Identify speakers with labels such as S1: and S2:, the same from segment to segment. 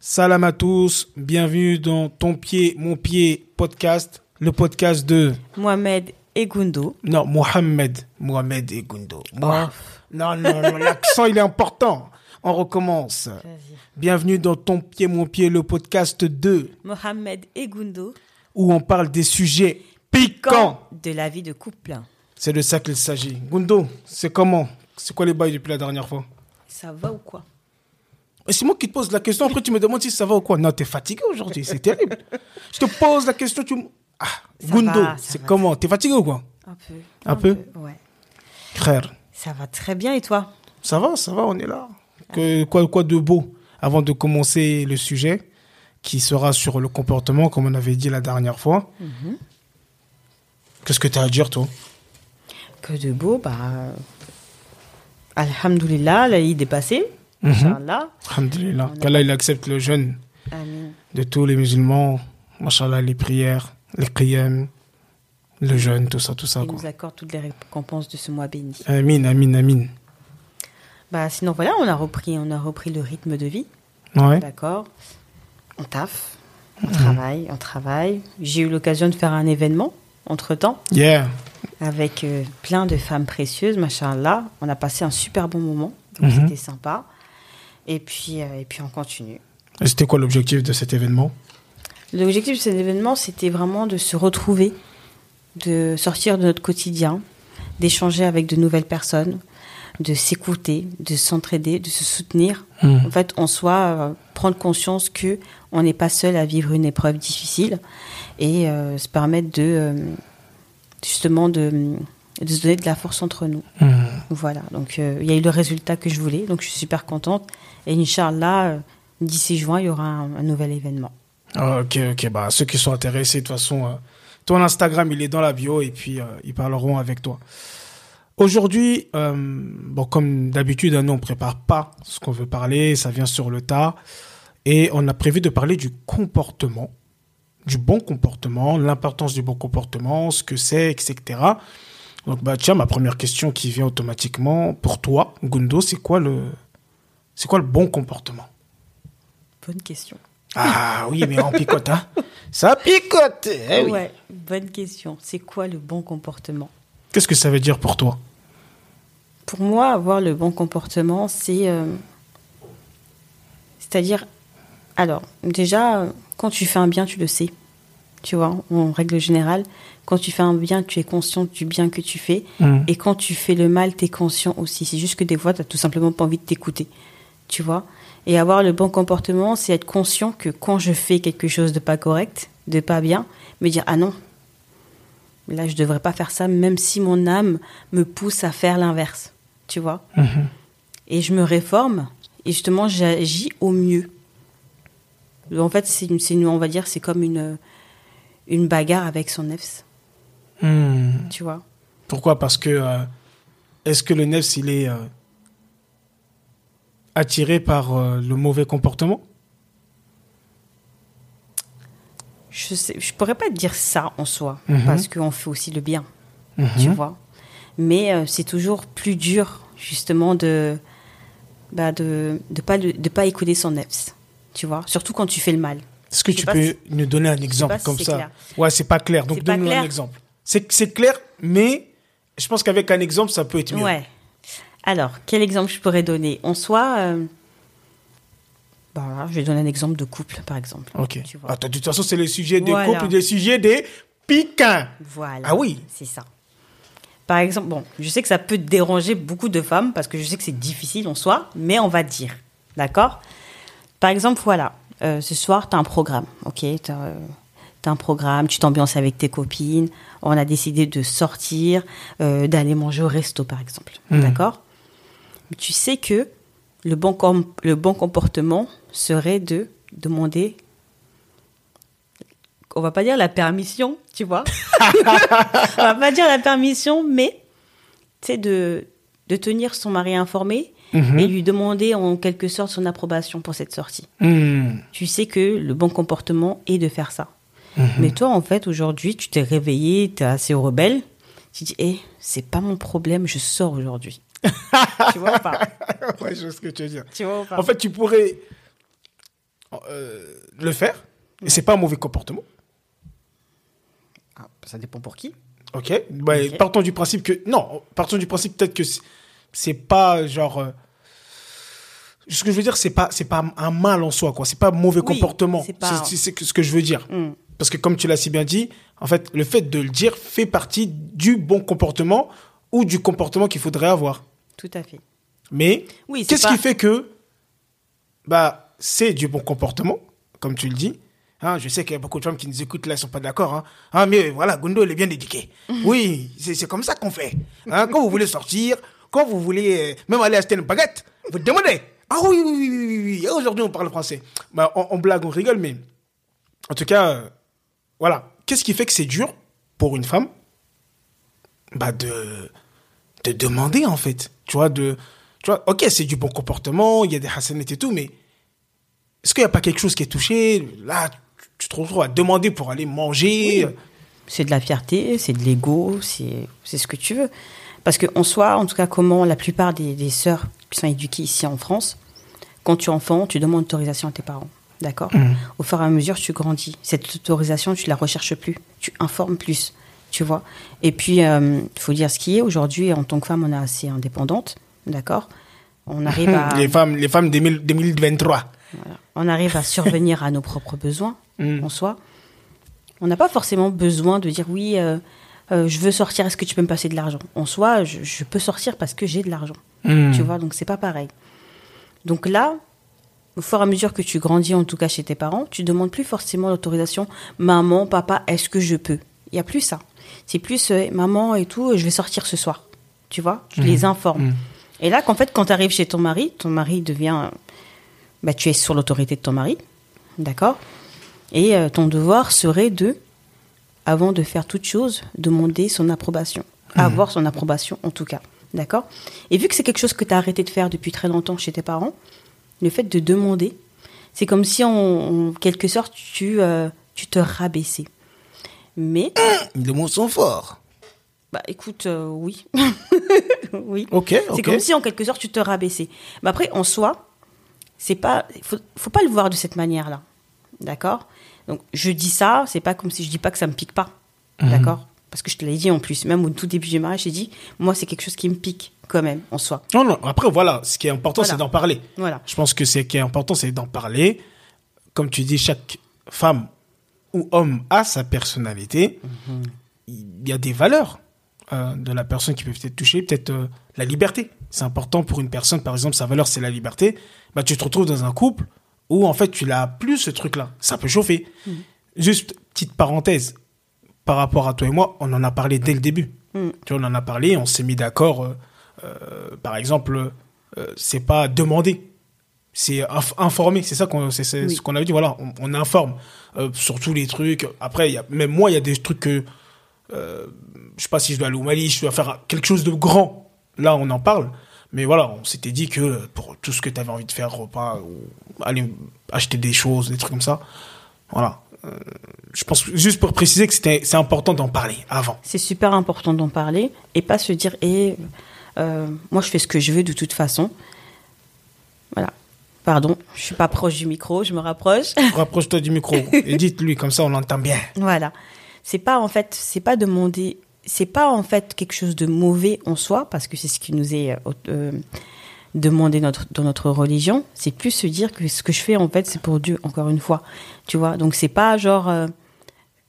S1: Salam à tous, bienvenue dans Ton pied, mon pied podcast, le podcast de
S2: Mohamed et Gundo.
S1: non Mohamed, Mohamed et Gundo. Moi-
S2: Oh.
S1: Non non non, l'accent il est important. On recommence. Bienvenue dans Ton pied, mon pied, le podcast 2
S2: Mohamed et Gundo.
S1: où on parle des sujets piquants.
S2: de la vie de couple.
S1: C'est de ça qu'il s'agit. Gundo, c'est comment? C'est quoi les bails depuis la dernière fois?
S2: Ça va ou quoi?
S1: C'est moi qui te pose la question, après tu me demandes si ça va ou quoi. Non, t'es fatigué aujourd'hui, c'est terrible. Je te pose la question, tu me... Ah,
S2: Ça
S1: Gundo, c'est comment? T'es fatigué ou quoi?
S2: Un peu.
S1: Un peu?
S2: Ouais.
S1: Frère,
S2: Ça va très bien et toi?
S1: Ça va, ça va, on est là. Que, quoi, quoi de beau Avant de commencer le sujet, qui sera sur le comportement, comme on avait dit la dernière fois.
S2: Mhm.
S1: Qu'est-ce que tu as à dire, toi?
S2: Que de beau, bah. euh, Alhamdoulilah, l'Aïd est passé.
S1: Mhm.
S2: Inch'Allah.
S1: Alhamdulillah. Qu'Allah, il accepte le jeûne de tous les musulmans. Machallah, les prières, les qiyam, le jeûne, tout ça, tout ça.
S2: Il
S1: Quoi.
S2: nous accorde toutes les récompenses de ce mois béni.
S1: Amin, amin, amin.
S2: Bah, sinon, voilà, on a repris, on a repris le rythme de vie.
S1: Ouais.
S2: D'accord. On taffe, on travaille, on travaille. J'ai eu l'occasion de faire un événement entre temps.
S1: Yeah.
S2: avec euh, plein de femmes précieuses, machallah. On a passé un super bon moment, donc
S1: Mhm.
S2: c'était sympa. Et puis, euh, et puis on continue.
S1: Et C'était quoi l'objectif de cet événement?
S2: L'objectif de cet événement, c'était vraiment de se retrouver, de sortir de notre quotidien, d'échanger avec de nouvelles personnes, de s'écouter, de s'entraider, de se soutenir.
S1: Mhm.
S2: En fait, on soit euh, prendre conscience que on n'est pas seul à vivre une épreuve difficile et euh, se permettre de euh, justement de, de se donner de la force entre nous.
S1: Mhm.
S2: Voilà, donc euh, il y a eu le résultat que je voulais, donc je suis super contente. Et Inch'Allah, euh, d'ici juin, il y aura un, nouvel événement.
S1: Ah, Ok, ok. Bah, ceux qui sont intéressés, de toute façon, euh, ton Instagram, il est dans la bio et puis ils parleront avec toi. Aujourd'hui, bon, comme d'habitude, hein, nous, on prépare pas ce qu'on veut parler, ça vient sur le tas. Et on a prévu de parler du comportement, du bon comportement, l'importance du bon comportement, ce que c'est, etc. Donc, bah, tiens, ma première question qui vient automatiquement pour toi, Gundo, c'est quoi le, c'est quoi le bon comportement?
S2: Bonne question.
S1: Ah oui, mais on picote, hein. Ça picote. eh oui.
S2: Ouais, bonne question. C'est quoi le bon comportement?
S1: Qu'est-ce que ça veut dire pour toi?
S2: Pour moi, avoir le bon comportement, c'est. euh, C'est-à-dire. Alors, déjà, quand tu fais un bien, tu le sais. Tu vois, en règle générale, quand tu fais un bien, tu es conscient du bien que tu fais.
S1: Mhm.
S2: Et quand tu fais le mal, tu es conscient aussi. C'est juste que des fois, tu tout simplement pas envie de t'écouter. Tu vois Et avoir le bon comportement, c'est être conscient que quand je fais quelque chose de pas correct, de pas bien, me dire Ah non, là, je devrais pas faire ça, même si mon âme me pousse à faire l'inverse. Tu vois
S1: Mhm.
S2: Et je me réforme et justement, j'agis au mieux. En fait, c'est une, c'est une- on va dire, c'est comme une, une bagarre avec son nefs.
S1: Hmm.
S2: Tu vois?
S1: Pourquoi? Parce que euh, est-ce que le nefs il est euh, attiré par euh, le mauvais comportement?
S2: Je sais, je pourrais pas dire ça en soi,
S1: Mhm.
S2: parce qu'on fait aussi le bien,
S1: Mhm.
S2: tu vois? Mais c'est toujours plus dur, justement, de bah de de pas de pas écouter son nefs, tu vois? Surtout quand tu fais le mal.
S1: Est-ce que
S2: Je
S1: tu peux
S2: si-
S1: nous donner un exemple
S2: si
S1: comme ça?
S2: clair.
S1: Ouais, c'est pas clair. Donc donne-nous un exemple. C'est clair, mais je pense qu'avec un exemple, ça peut être mieux.
S2: Ouais. Alors, quel exemple je pourrais donner? En soi, euh, bah je vais donner un exemple de couple, par exemple.
S1: Ok.
S2: Tu vois.
S1: Attends, de toute façon, c'est le sujet des
S2: Voilà.
S1: couples, des sujets des piquants.
S2: Voilà.
S1: Ah oui.
S2: C'est ça. Par exemple, bon, je sais que ça peut déranger beaucoup de femmes parce que je sais que c'est difficile en soi, mais on va dire. D'accord? Par exemple, voilà, euh, ce soir, tu as un programme, ok? Tu as, un programme, tu t'ambiances avec tes copines, on a décidé de sortir, euh, d'aller manger au resto, par exemple. D'accord? Mais tu sais que le bon, com- le bon comportement serait de demander on va pas dire la permission, tu vois? on va pas dire la permission, mais sais de de tenir son mari informé
S1: Mhm.
S2: et lui demander en quelque sorte son approbation pour cette sortie.
S1: Hmm.
S2: Tu sais que le bon comportement est de faire ça.
S1: Mhm.
S2: Mais toi, en fait, aujourd'hui, tu t'es réveillé, tu es assez rebelle. Tu dis, hé, c'est pas mon problème, je sors aujourd'hui. tu vois ou pas
S1: ouais, je vois ce que tu veux dire.
S2: Tu vois ou pas
S1: En fait, tu pourrais. euh, le faire. Et c'est pas un mauvais comportement.
S2: Ah, ça dépend pour qui.
S1: Ok. Bah. Partons du principe que. Non, partons du principe peut-être que c'est- pas genre. euh, ce que je veux dire, c'est pas, c'est pas un mal en soi, quoi. C'est pas un mauvais
S2: Oui,
S1: comportement.
S2: c'est pas-
S1: ce que je veux dire.
S2: Hmm.
S1: Parce que comme tu l'as si bien dit, en fait, le fait de le dire fait partie du bon comportement ou du comportement qu'il faudrait avoir.
S2: Tout à fait.
S1: Mais
S2: Oui,
S1: qu'est-ce
S2: pas-
S1: qui fait que bah c'est du bon comportement, comme tu le dis. Hein, je sais qu'il y a beaucoup de femmes qui nous écoutent là, ils sont pas d'accord. Hein. Ah mais voilà, Gundo il est bien éduqué. Oui, c'est c'est comme ça qu'on fait. Hein, quand vous voulez sortir, quand vous voulez euh, même aller acheter une baguette, vous demandez. Ah oui oui oui oui oui. Aujourd'hui on parle français. Bah, on, blague, on rigole, mais en tout cas, euh, voilà. Qu'est-ce qui fait que c'est dur pour une femme? Bah de de demander en fait tu vois de tu vois ok c'est du bon comportement il y a des hassanettes et tout mais est-ce qu'il n'y a pas quelque chose qui est touché? Là tu, te retrouves à demander pour aller manger
S2: C'est de la fierté, c'est de l'ego, c'est ce que tu veux. Parce qu'en soi, en tout cas, comment la plupart des, des sœurs qui sont éduquées ici en France, quand tu es enfant, tu demandes autorisation à tes parents. D'accord Au fur et à mesure, tu grandis. Cette autorisation, tu la recherches plus. Tu informes plus. Tu vois Et puis, il faut dire ce qui est. Aujourd'hui, en tant que femme, on est assez indépendante. D'accord On arrive à.
S1: les femmes les femmes 2000 2023
S2: Voilà. On arrive à survenir à nos propres besoins
S1: Mm.
S2: en soi. On n'a pas forcément besoin de dire oui, euh, euh, je veux sortir, est-ce que tu peux me passer de l'argent? En soi, je, je peux sortir parce que j'ai de l'argent.
S1: Mm.
S2: Tu vois, donc c'est pas pareil. Donc là, au fur et à mesure que tu grandis, en tout cas chez tes parents, tu demandes plus forcément l'autorisation. Maman, papa, est-ce que je peux? Il y a plus ça. C'est plus euh, maman et tout, je vais sortir ce soir. Tu vois, tu les informes.
S1: Mhm.
S2: Et là, qu'en fait, quand tu arrives chez ton mari, ton mari devient. Bah, tu es sur l'autorité de ton mari. D'accord? Et euh, ton devoir serait de, avant de faire toute chose, demander son approbation. Avoir son approbation, en tout cas. D'accord? Et vu que c'est quelque chose que tu as arrêté de faire depuis très longtemps chez tes parents, le fait de demander, c'est comme si, en, en quelque sorte, tu, euh, tu te rabaissais. Mais,
S1: les mots sont forts
S2: bah écoute, euh, oui. oui.
S1: ok
S2: C'est comme si en quelque sorte tu te rabaissais. Mais après, en soi, c'est pas, faut, faut pas le voir de cette manière-là, d'accord? Donc je dis ça, c'est pas comme si je dis pas que ça me pique pas,
S1: Mhm.
S2: d'accord? Parce que je te l'ai dit en plus, même au tout début du mariage, j'ai dit, moi c'est quelque chose qui me pique quand même en soi.
S1: non non après voilà ce qui est important
S2: Voilà.
S1: c'est d'en parler
S2: Voilà.
S1: je pense que ce qui est important c'est d'en parler comme tu dis chaque femme ou homme a sa personnalité
S2: Mhm.
S1: il y a des valeurs euh, de la personne qui peuvent être touchée, peut-être euh, la liberté. C'est important pour une personne, par exemple, sa valeur c'est la liberté. Bah, tu te retrouves dans un couple où en fait tu l'as plus ce truc-là. Ça peut chauffer. Juste petite parenthèse par rapport à toi et moi, on en a parlé dès le début.
S2: Mm.
S1: Tu vois, on en a parlé, on s'est mis d'accord. euh, euh, par exemple, euh, c'est pas demander, c'est inf- informer. C'est ça qu'on, c'est, c'est
S2: Oui.
S1: ce qu'on avait dit. Voilà, on, on informe sur tous les trucs. Après, y a, même moi, il y a des trucs que je sais pas si je dois aller au Mali, je dois faire quelque chose de grand. Là, on en parle. Mais voilà, on s'était dit que pour tout ce que tu avais envie de faire, repas, ou aller acheter des choses, des trucs comme ça, voilà. Euh, je pense juste pour préciser que c'est important d'en parler avant.
S2: C'est super important d'en parler et pas se dire, et moi je fais ce que je veux de toute façon. Voilà. Pardon, je suis pas proche du micro, je me rapproche.
S1: Rapproche-toi du micro et dites-lui, comme ça on l'entend bien.
S2: Voilà. C'est pas en fait, c'est pas demander, c'est pas en fait quelque chose de mauvais en soi, parce que c'est ce qui nous est euh, euh, demandé notre, dans notre religion. C'est plus se dire que ce que je fais en fait, c'est pour Dieu, encore une fois. Tu vois, donc c'est pas genre, euh,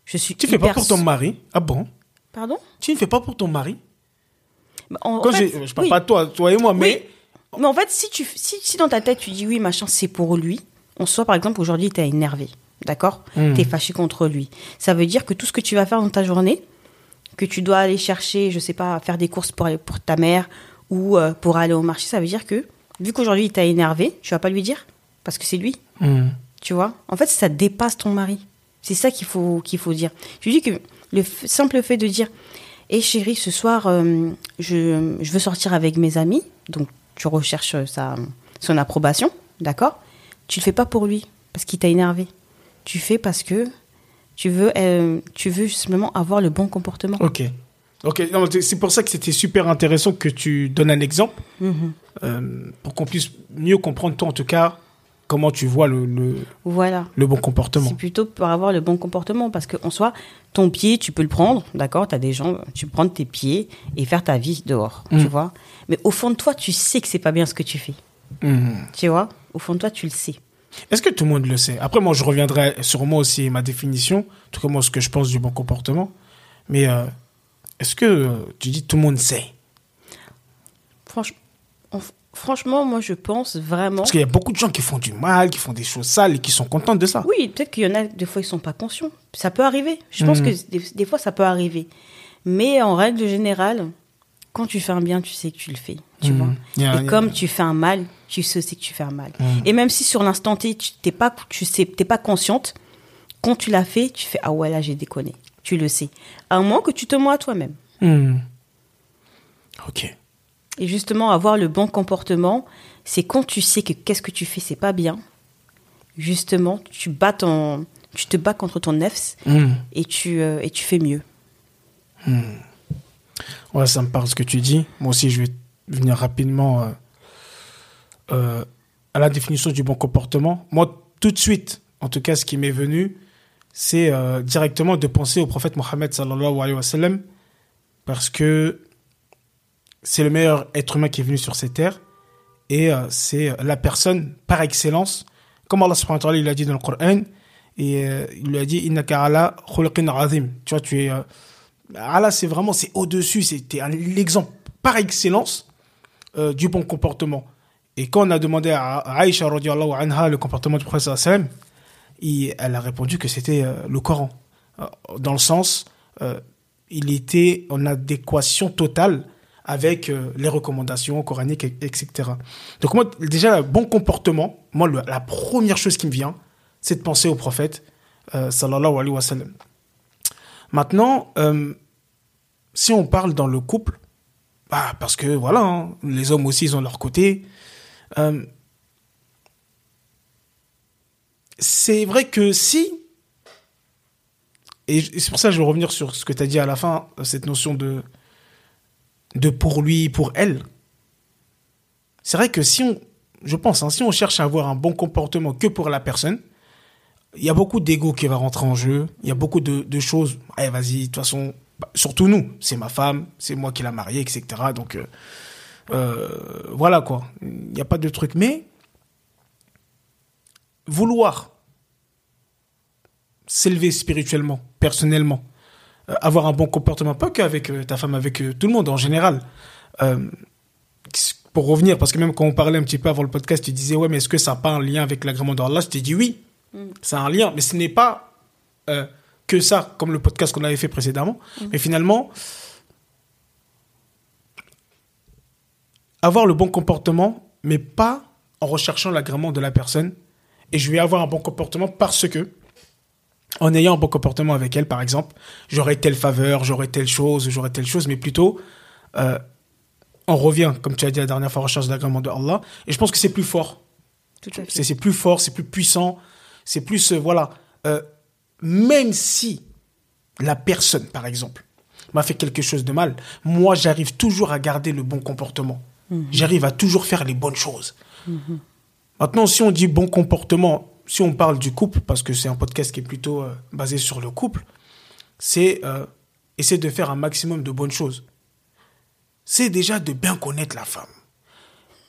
S2: je suis.
S1: Tu fais pas pour ton mari Ah bon?
S2: Pardon?
S1: Tu ne fais pas pour ton mari?
S2: Bah, en- en
S1: Quand
S2: fait,
S1: Je parle
S2: oui.
S1: pas de toi, toi et moi, mais...
S2: Mais en fait, si, tu, si, si dans ta tête tu dis oui, machin, c'est pour lui, en soi, par exemple, aujourd'hui, tu es énervé, d'accord?
S1: Mm.
S2: Tu es fâché contre lui. Ça veut dire que tout ce que tu vas faire dans ta journée, que tu dois aller chercher, je sais pas, faire des courses pour, aller- pour ta mère ou euh, pour aller au marché, ça veut dire que, vu qu'aujourd'hui, il t'a énervé, tu vas pas lui dire parce que c'est lui,
S1: Hmm.
S2: tu vois? En fait, ça dépasse ton mari. C'est ça qu'il faut, qu'il faut dire. Je dis que le simple fait de dire Hé chérie, ce soir, euh, je, je veux sortir avec mes amis. Donc, tu recherches euh, sa, son approbation, d'accord? Tu le fais pas pour lui, parce qu'il t'a énervé. Tu fais parce que tu veux, euh, tu veux justement avoir le bon comportement.
S1: Ok. Ok, c'est pour ça que c'était super intéressant que tu donnes un exemple,
S2: Mhm.
S1: euh, pour qu'on puisse mieux comprendre, toi en tout cas, comment tu vois le, le,
S2: Voilà.
S1: le bon comportement.
S2: C'est plutôt pour avoir le bon comportement. Parce qu'en soi, ton pied, tu peux le prendre, d'accord Tu as des gens, tu peux prendre tes pieds et faire ta vie dehors,
S1: Mm.
S2: tu vois Mais au fond de toi, tu sais que c'est pas bien ce que tu fais.
S1: Mhm.
S2: Tu vois Au fond de toi, tu le sais.
S1: Est-ce que tout le monde le sait? Après, moi, je reviendrai sur moi aussi et ma définition, tout comme moi, ce que je pense du bon comportement. Mais euh, est-ce que euh, tu dis tout le monde sait?
S2: Franch- en- franchement, moi, je pense vraiment.
S1: Parce qu'il y a beaucoup de gens qui font du mal, qui font des choses sales et qui sont contents de ça.
S2: Oui, peut-être qu'il y en a, des fois, ils sont pas conscients. Ça peut arriver. Je pense
S1: Mhm.
S2: que des, des fois, ça peut arriver. Mais en règle générale, quand tu fais un bien, tu sais que tu le fais. Tu
S1: Mhm.
S2: vois Et comme tu fais un mal, tu sais aussi que tu fais un mal.
S1: Mhm.
S2: Et même si sur l'instant T, tu t'es pas, tu sais, t'es pas consciente, quand tu l'as fait, tu fais ah ouais là j'ai déconné. Tu le sais. À moment que tu te mens à toi-même.
S1: Mhm. Ok.
S2: Et justement, avoir le bon comportement, c'est quand tu sais que qu'est-ce que tu fais, c'est pas bien. Justement, tu bats ton, tu te bats contre ton nefs
S1: Mhm.
S2: et tu, euh, et tu fais mieux.
S1: Ouais, ça me parle ce que tu dis. Moi aussi, je vais venir rapidement euh, euh, à la définition du bon comportement. Moi, tout de suite, en tout cas, ce qui m'est venu, c'est euh, directement de penser au prophète Mohammed sallallahu alayhi wa sallam, parce que c'est le meilleur être humain qui est venu sur cette terre, et euh, c'est la personne par excellence, comme Allah subhanahu wa ta'ala, il a dit dans le Coran, et il lui a dit, khuluqin azim. Tu vois, tu es... euh, ah là, c'est vraiment, c'est au-dessus, c'était un- l'exemple par excellence du bon comportement. Et quand on a demandé à Aïcha anha le comportement du prophète sallam, elle a répondu que c'était euh, le Coran. Euh, Dans le sens, euh, il était en adéquation totale avec les recommandations coraniques, et- etc. Donc moi, déjà, bon comportement, moi, la première chose qui me vient, c'est de penser au prophète, sallallahu alayhi. Maintenant, si on parle dans le couple, bah, parce que voilà, hein, les hommes aussi, ils ont leur côté. Euh, c'est vrai que si, et c'est pour ça que je vais revenir sur ce que tu as dit à la fin, cette notion de, de pour lui, pour elle. C'est vrai que si on, je pense, hein, si on cherche à avoir un bon comportement que pour la personne, il y a beaucoup d'ego qui va rentrer en jeu. Il y a beaucoup de, de choses. Allez, vas-y, de toute façon, bah, surtout nous, c'est ma femme, c'est moi qui l'a mariée, etc. Donc, euh, euh, voilà quoi. Il n'y a pas de truc. Mais, vouloir s'élever spirituellement, personnellement, euh, avoir un bon comportement, pas qu'avec euh, ta femme, avec tout le monde en général. Pour revenir, parce que même quand on parlait un petit peu avant le podcast, tu disais, ouais, mais est-ce que ça n'a pas un lien avec l'agrément d'Allah? Je t'ai dit oui. C'est un lien, mais ce n'est pas que ça, comme le podcast qu'on avait fait précédemment. Mais finalement, avoir le bon comportement, mais pas en recherchant l'agrément de la personne. Et je vais avoir un bon comportement parce que, en ayant un bon comportement avec elle, par exemple, j'aurai telle faveur, j'aurai telle chose, j'aurai telle chose, mais plutôt, euh, on revient, comme tu as dit la dernière fois, en recherche l'agrément de Allah. Et je pense que c'est plus fort. C'est plus fort, c'est plus puissant, c'est plus euh, voilà. Euh, même si la personne, par exemple, m'a fait quelque chose de mal, moi j'arrive toujours à garder le bon comportement. J'arrive à toujours faire les bonnes choses. Maintenant, si on dit bon comportement, si on parle du couple, parce que c'est un podcast qui est plutôt euh, basé sur le couple, c'est euh, essayer de faire un maximum de bonnes choses. C'est déjà de bien connaître la femme.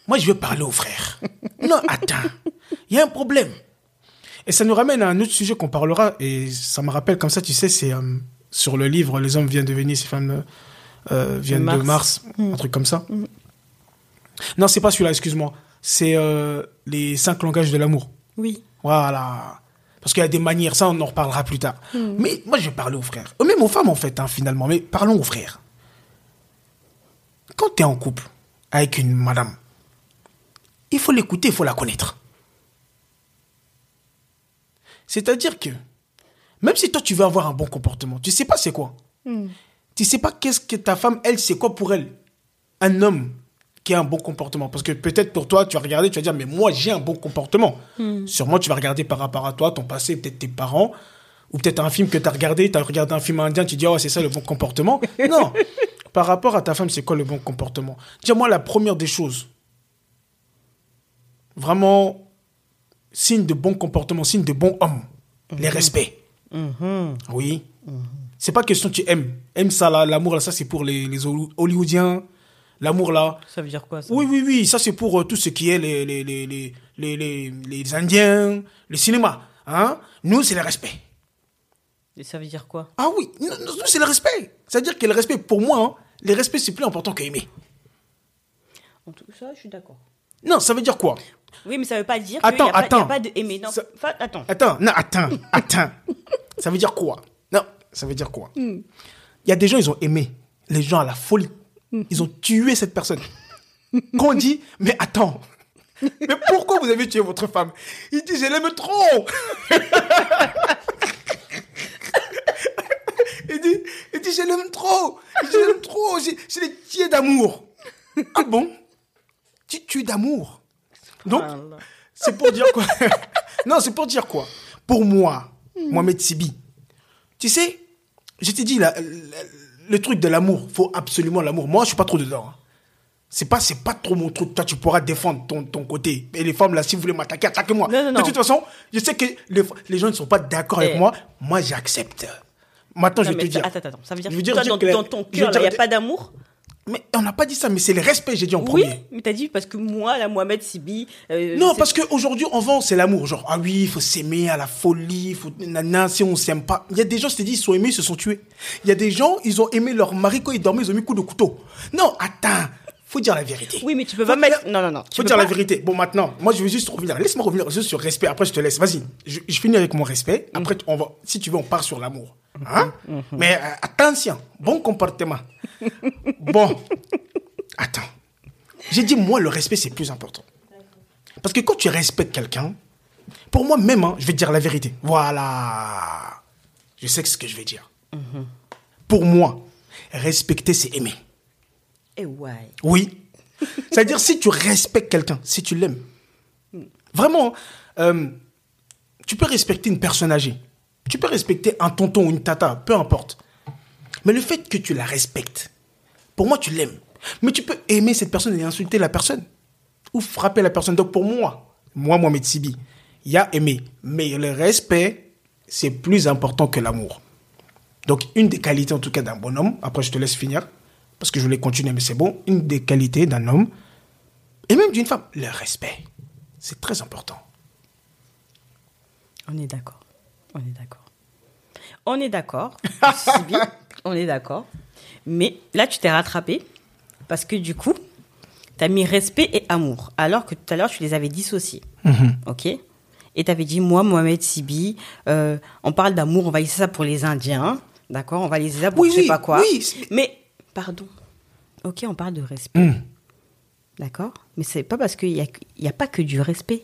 S1: Moi, je veux parler au frère. Non, attends. Il y a un problème. Et ça nous ramène à un autre sujet qu'on parlera. Et ça me rappelle comme ça, tu sais, c'est euh, sur le livre Les hommes viennent de Vénice, les femmes euh, viennent de
S2: Mars.
S1: Mars. Un truc comme ça. Non, c'est pas celui-là, excuse-moi. C'est euh, les cinq langages de l'amour.
S2: Oui.
S1: Voilà. Parce qu'il y a des manières, ça on en reparlera plus tard. Mais moi je vais parler aux frères. Euh, Même aux femmes en fait, hein, finalement. Mais parlons aux frères. Quand tu es en couple avec une madame, il faut l'écouter, il faut la connaître. C'est-à-dire que, même si toi tu veux avoir un bon comportement, tu sais pas c'est quoi. Tu sais pas qu'est-ce que ta femme, elle, c'est quoi pour elle. Un homme qui a un bon comportement. Parce que peut-être pour toi, tu vas regarder, tu vas dire, mais moi j'ai un bon comportement. Sûrement tu vas regarder par rapport à toi, ton passé, peut-être tes parents, ou peut-être un film que tu as regardé, tu as regardé un film indien, tu dis, oh c'est ça le bon comportement. non. Par rapport à ta femme, c'est quoi le bon comportement? Dis-moi la première des choses. Vraiment, signe de bon comportement, signe de bon homme. Les respects.
S2: Mhm.
S1: Oui. C'est pas question tu aimes. Aime ça l'amour là, ça c'est pour les, les Holly- Hollywoodiens. L'amour là.
S2: Ça veut dire quoi ça
S1: Oui, oui, oui, ça c'est pour euh, tout ce qui est les, les, les, les, les, les, Indiens, le cinéma. Hein? Nous, c'est le respect.
S2: Et ça veut dire quoi?
S1: Ah oui, nous, c'est le respect. C'est-à-dire que le respect, pour moi, hein, le respect c'est plus important qu'aimer.
S2: En tout ça, je suis d'accord.
S1: Non, ça veut dire quoi?
S2: Oui, mais ça veut pas dire qu'il
S1: Attends,
S2: n'y a, pas- a de aimer. Non,
S1: Ça-
S2: Enfin, attends.
S1: Attends, non, attends, attends. ça veut dire quoi? Non, ça veut dire quoi? Il y a des gens, ils ont aimé. Les gens à la folie. Ils ont tué cette personne. Quand on dit, mais attends, mais pourquoi vous avez tué votre femme? Il dit, je l'aime trop. il dit, il dit, je l'aime trop. Je l'aime trop. Je, l'ai tué d'amour. Ah bon? Tu tues d'amour. Donc, c'est pour dire quoi? Non, c'est pour dire quoi? Pour moi, Mohamed Sibi, tu sais, je t'ai dit, la- la- le truc de l'amour, faut absolument l'amour. Moi, je suis pas trop dedans. hein. C'est pas, c'est pas trop mon truc. Toi, tu pourras défendre ton, ton côté. Et les femmes, là, si vous voulez m'attaquer, attaquez-moi. De toute façon, je sais que les, les gens ne sont pas d'accord avec
S2: Eh.
S1: moi. Moi, j'accepte. Maintenant, je vais te dire.
S2: Attends, attends, ça veut dire
S1: Je
S2: que
S1: veux dire-
S2: toi, dans,
S1: que
S2: dans ton cœur, il n'y a pas d'amour?
S1: Mais on n'a pas dit ça, mais c'est le respect, j'ai dit en
S2: Oui,
S1: premier.
S2: mais t'as dit parce que moi, la Mohamed Sibi. euh,
S1: Non, parce qu'aujourd'hui, on vend, c'est l'amour. Genre, ah oui, il faut s'aimer à la folie, faut, nana, si on s'aime pas. Il y a des gens, je t'ai dit, ils sont aimés, ils se sont tués. Il y a des gens, ils ont aimé leur mari quand ils dormaient, ils ont mis coup de couteau. Non, attends, faut dire la vérité.
S2: Oui, mais tu peux
S1: Faut
S2: pas mettre. Non, non, non. tu
S1: Faut dire la vérité. Bon, maintenant, moi, je vais juste revenir. Laisse-moi revenir juste sur respect. Après, je te laisse. Vas-y. Je, je finis avec mon respect. Après, on va, si tu veux, on part sur l'amour. Hein? Mais euh, attention, bon comportement. bon, attends. J'ai dit, moi, le respect, c'est plus important. Parce que quand tu respectes quelqu'un, pour moi même, hein, je vais te dire la vérité. Voilà. Je sais ce que je vais dire. Pour moi, respecter, c'est aimer.
S2: Eh ouais.
S1: Oui. C'est-à-dire, si tu respectes quelqu'un, si tu l'aimes, vraiment, euh, tu peux respecter une personne âgée. Tu peux respecter un tonton ou une tata, peu importe. Mais le fait que tu la respectes, pour moi, tu l'aimes. Mais tu peux aimer cette personne et insulter la personne. Ou frapper la personne. Donc, pour moi, moi, Mohamed Sibi, il y a aimer. Mais le respect, c'est plus important que l'amour. Donc, une des qualités, en tout cas, d'un bon homme, après je te laisse finir, parce que je voulais continuer, mais c'est bon, une des qualités d'un homme, et même d'une femme, le respect. C'est très important.
S2: On est d'accord. On est d'accord. On est d'accord. On est d'accord. Mais là, tu t'es rattrapé parce que du coup, tu as mis respect et amour, alors que tout à l'heure, tu les avais dissociés.
S1: Mhm.
S2: OK? Et tu avais dit, moi, Mohamed Sibi, euh, on parle d'amour, on va laisser ça pour les Indiens. D'accord? On va laisser ça pour
S1: Oui,
S2: je sais
S1: oui,
S2: pas quoi.
S1: oui,
S2: Mais, pardon. OK, on parle de respect.
S1: Hmm.
S2: D'accord? Mais c'est pas parce qu'il n'y a, y a pas que du respect.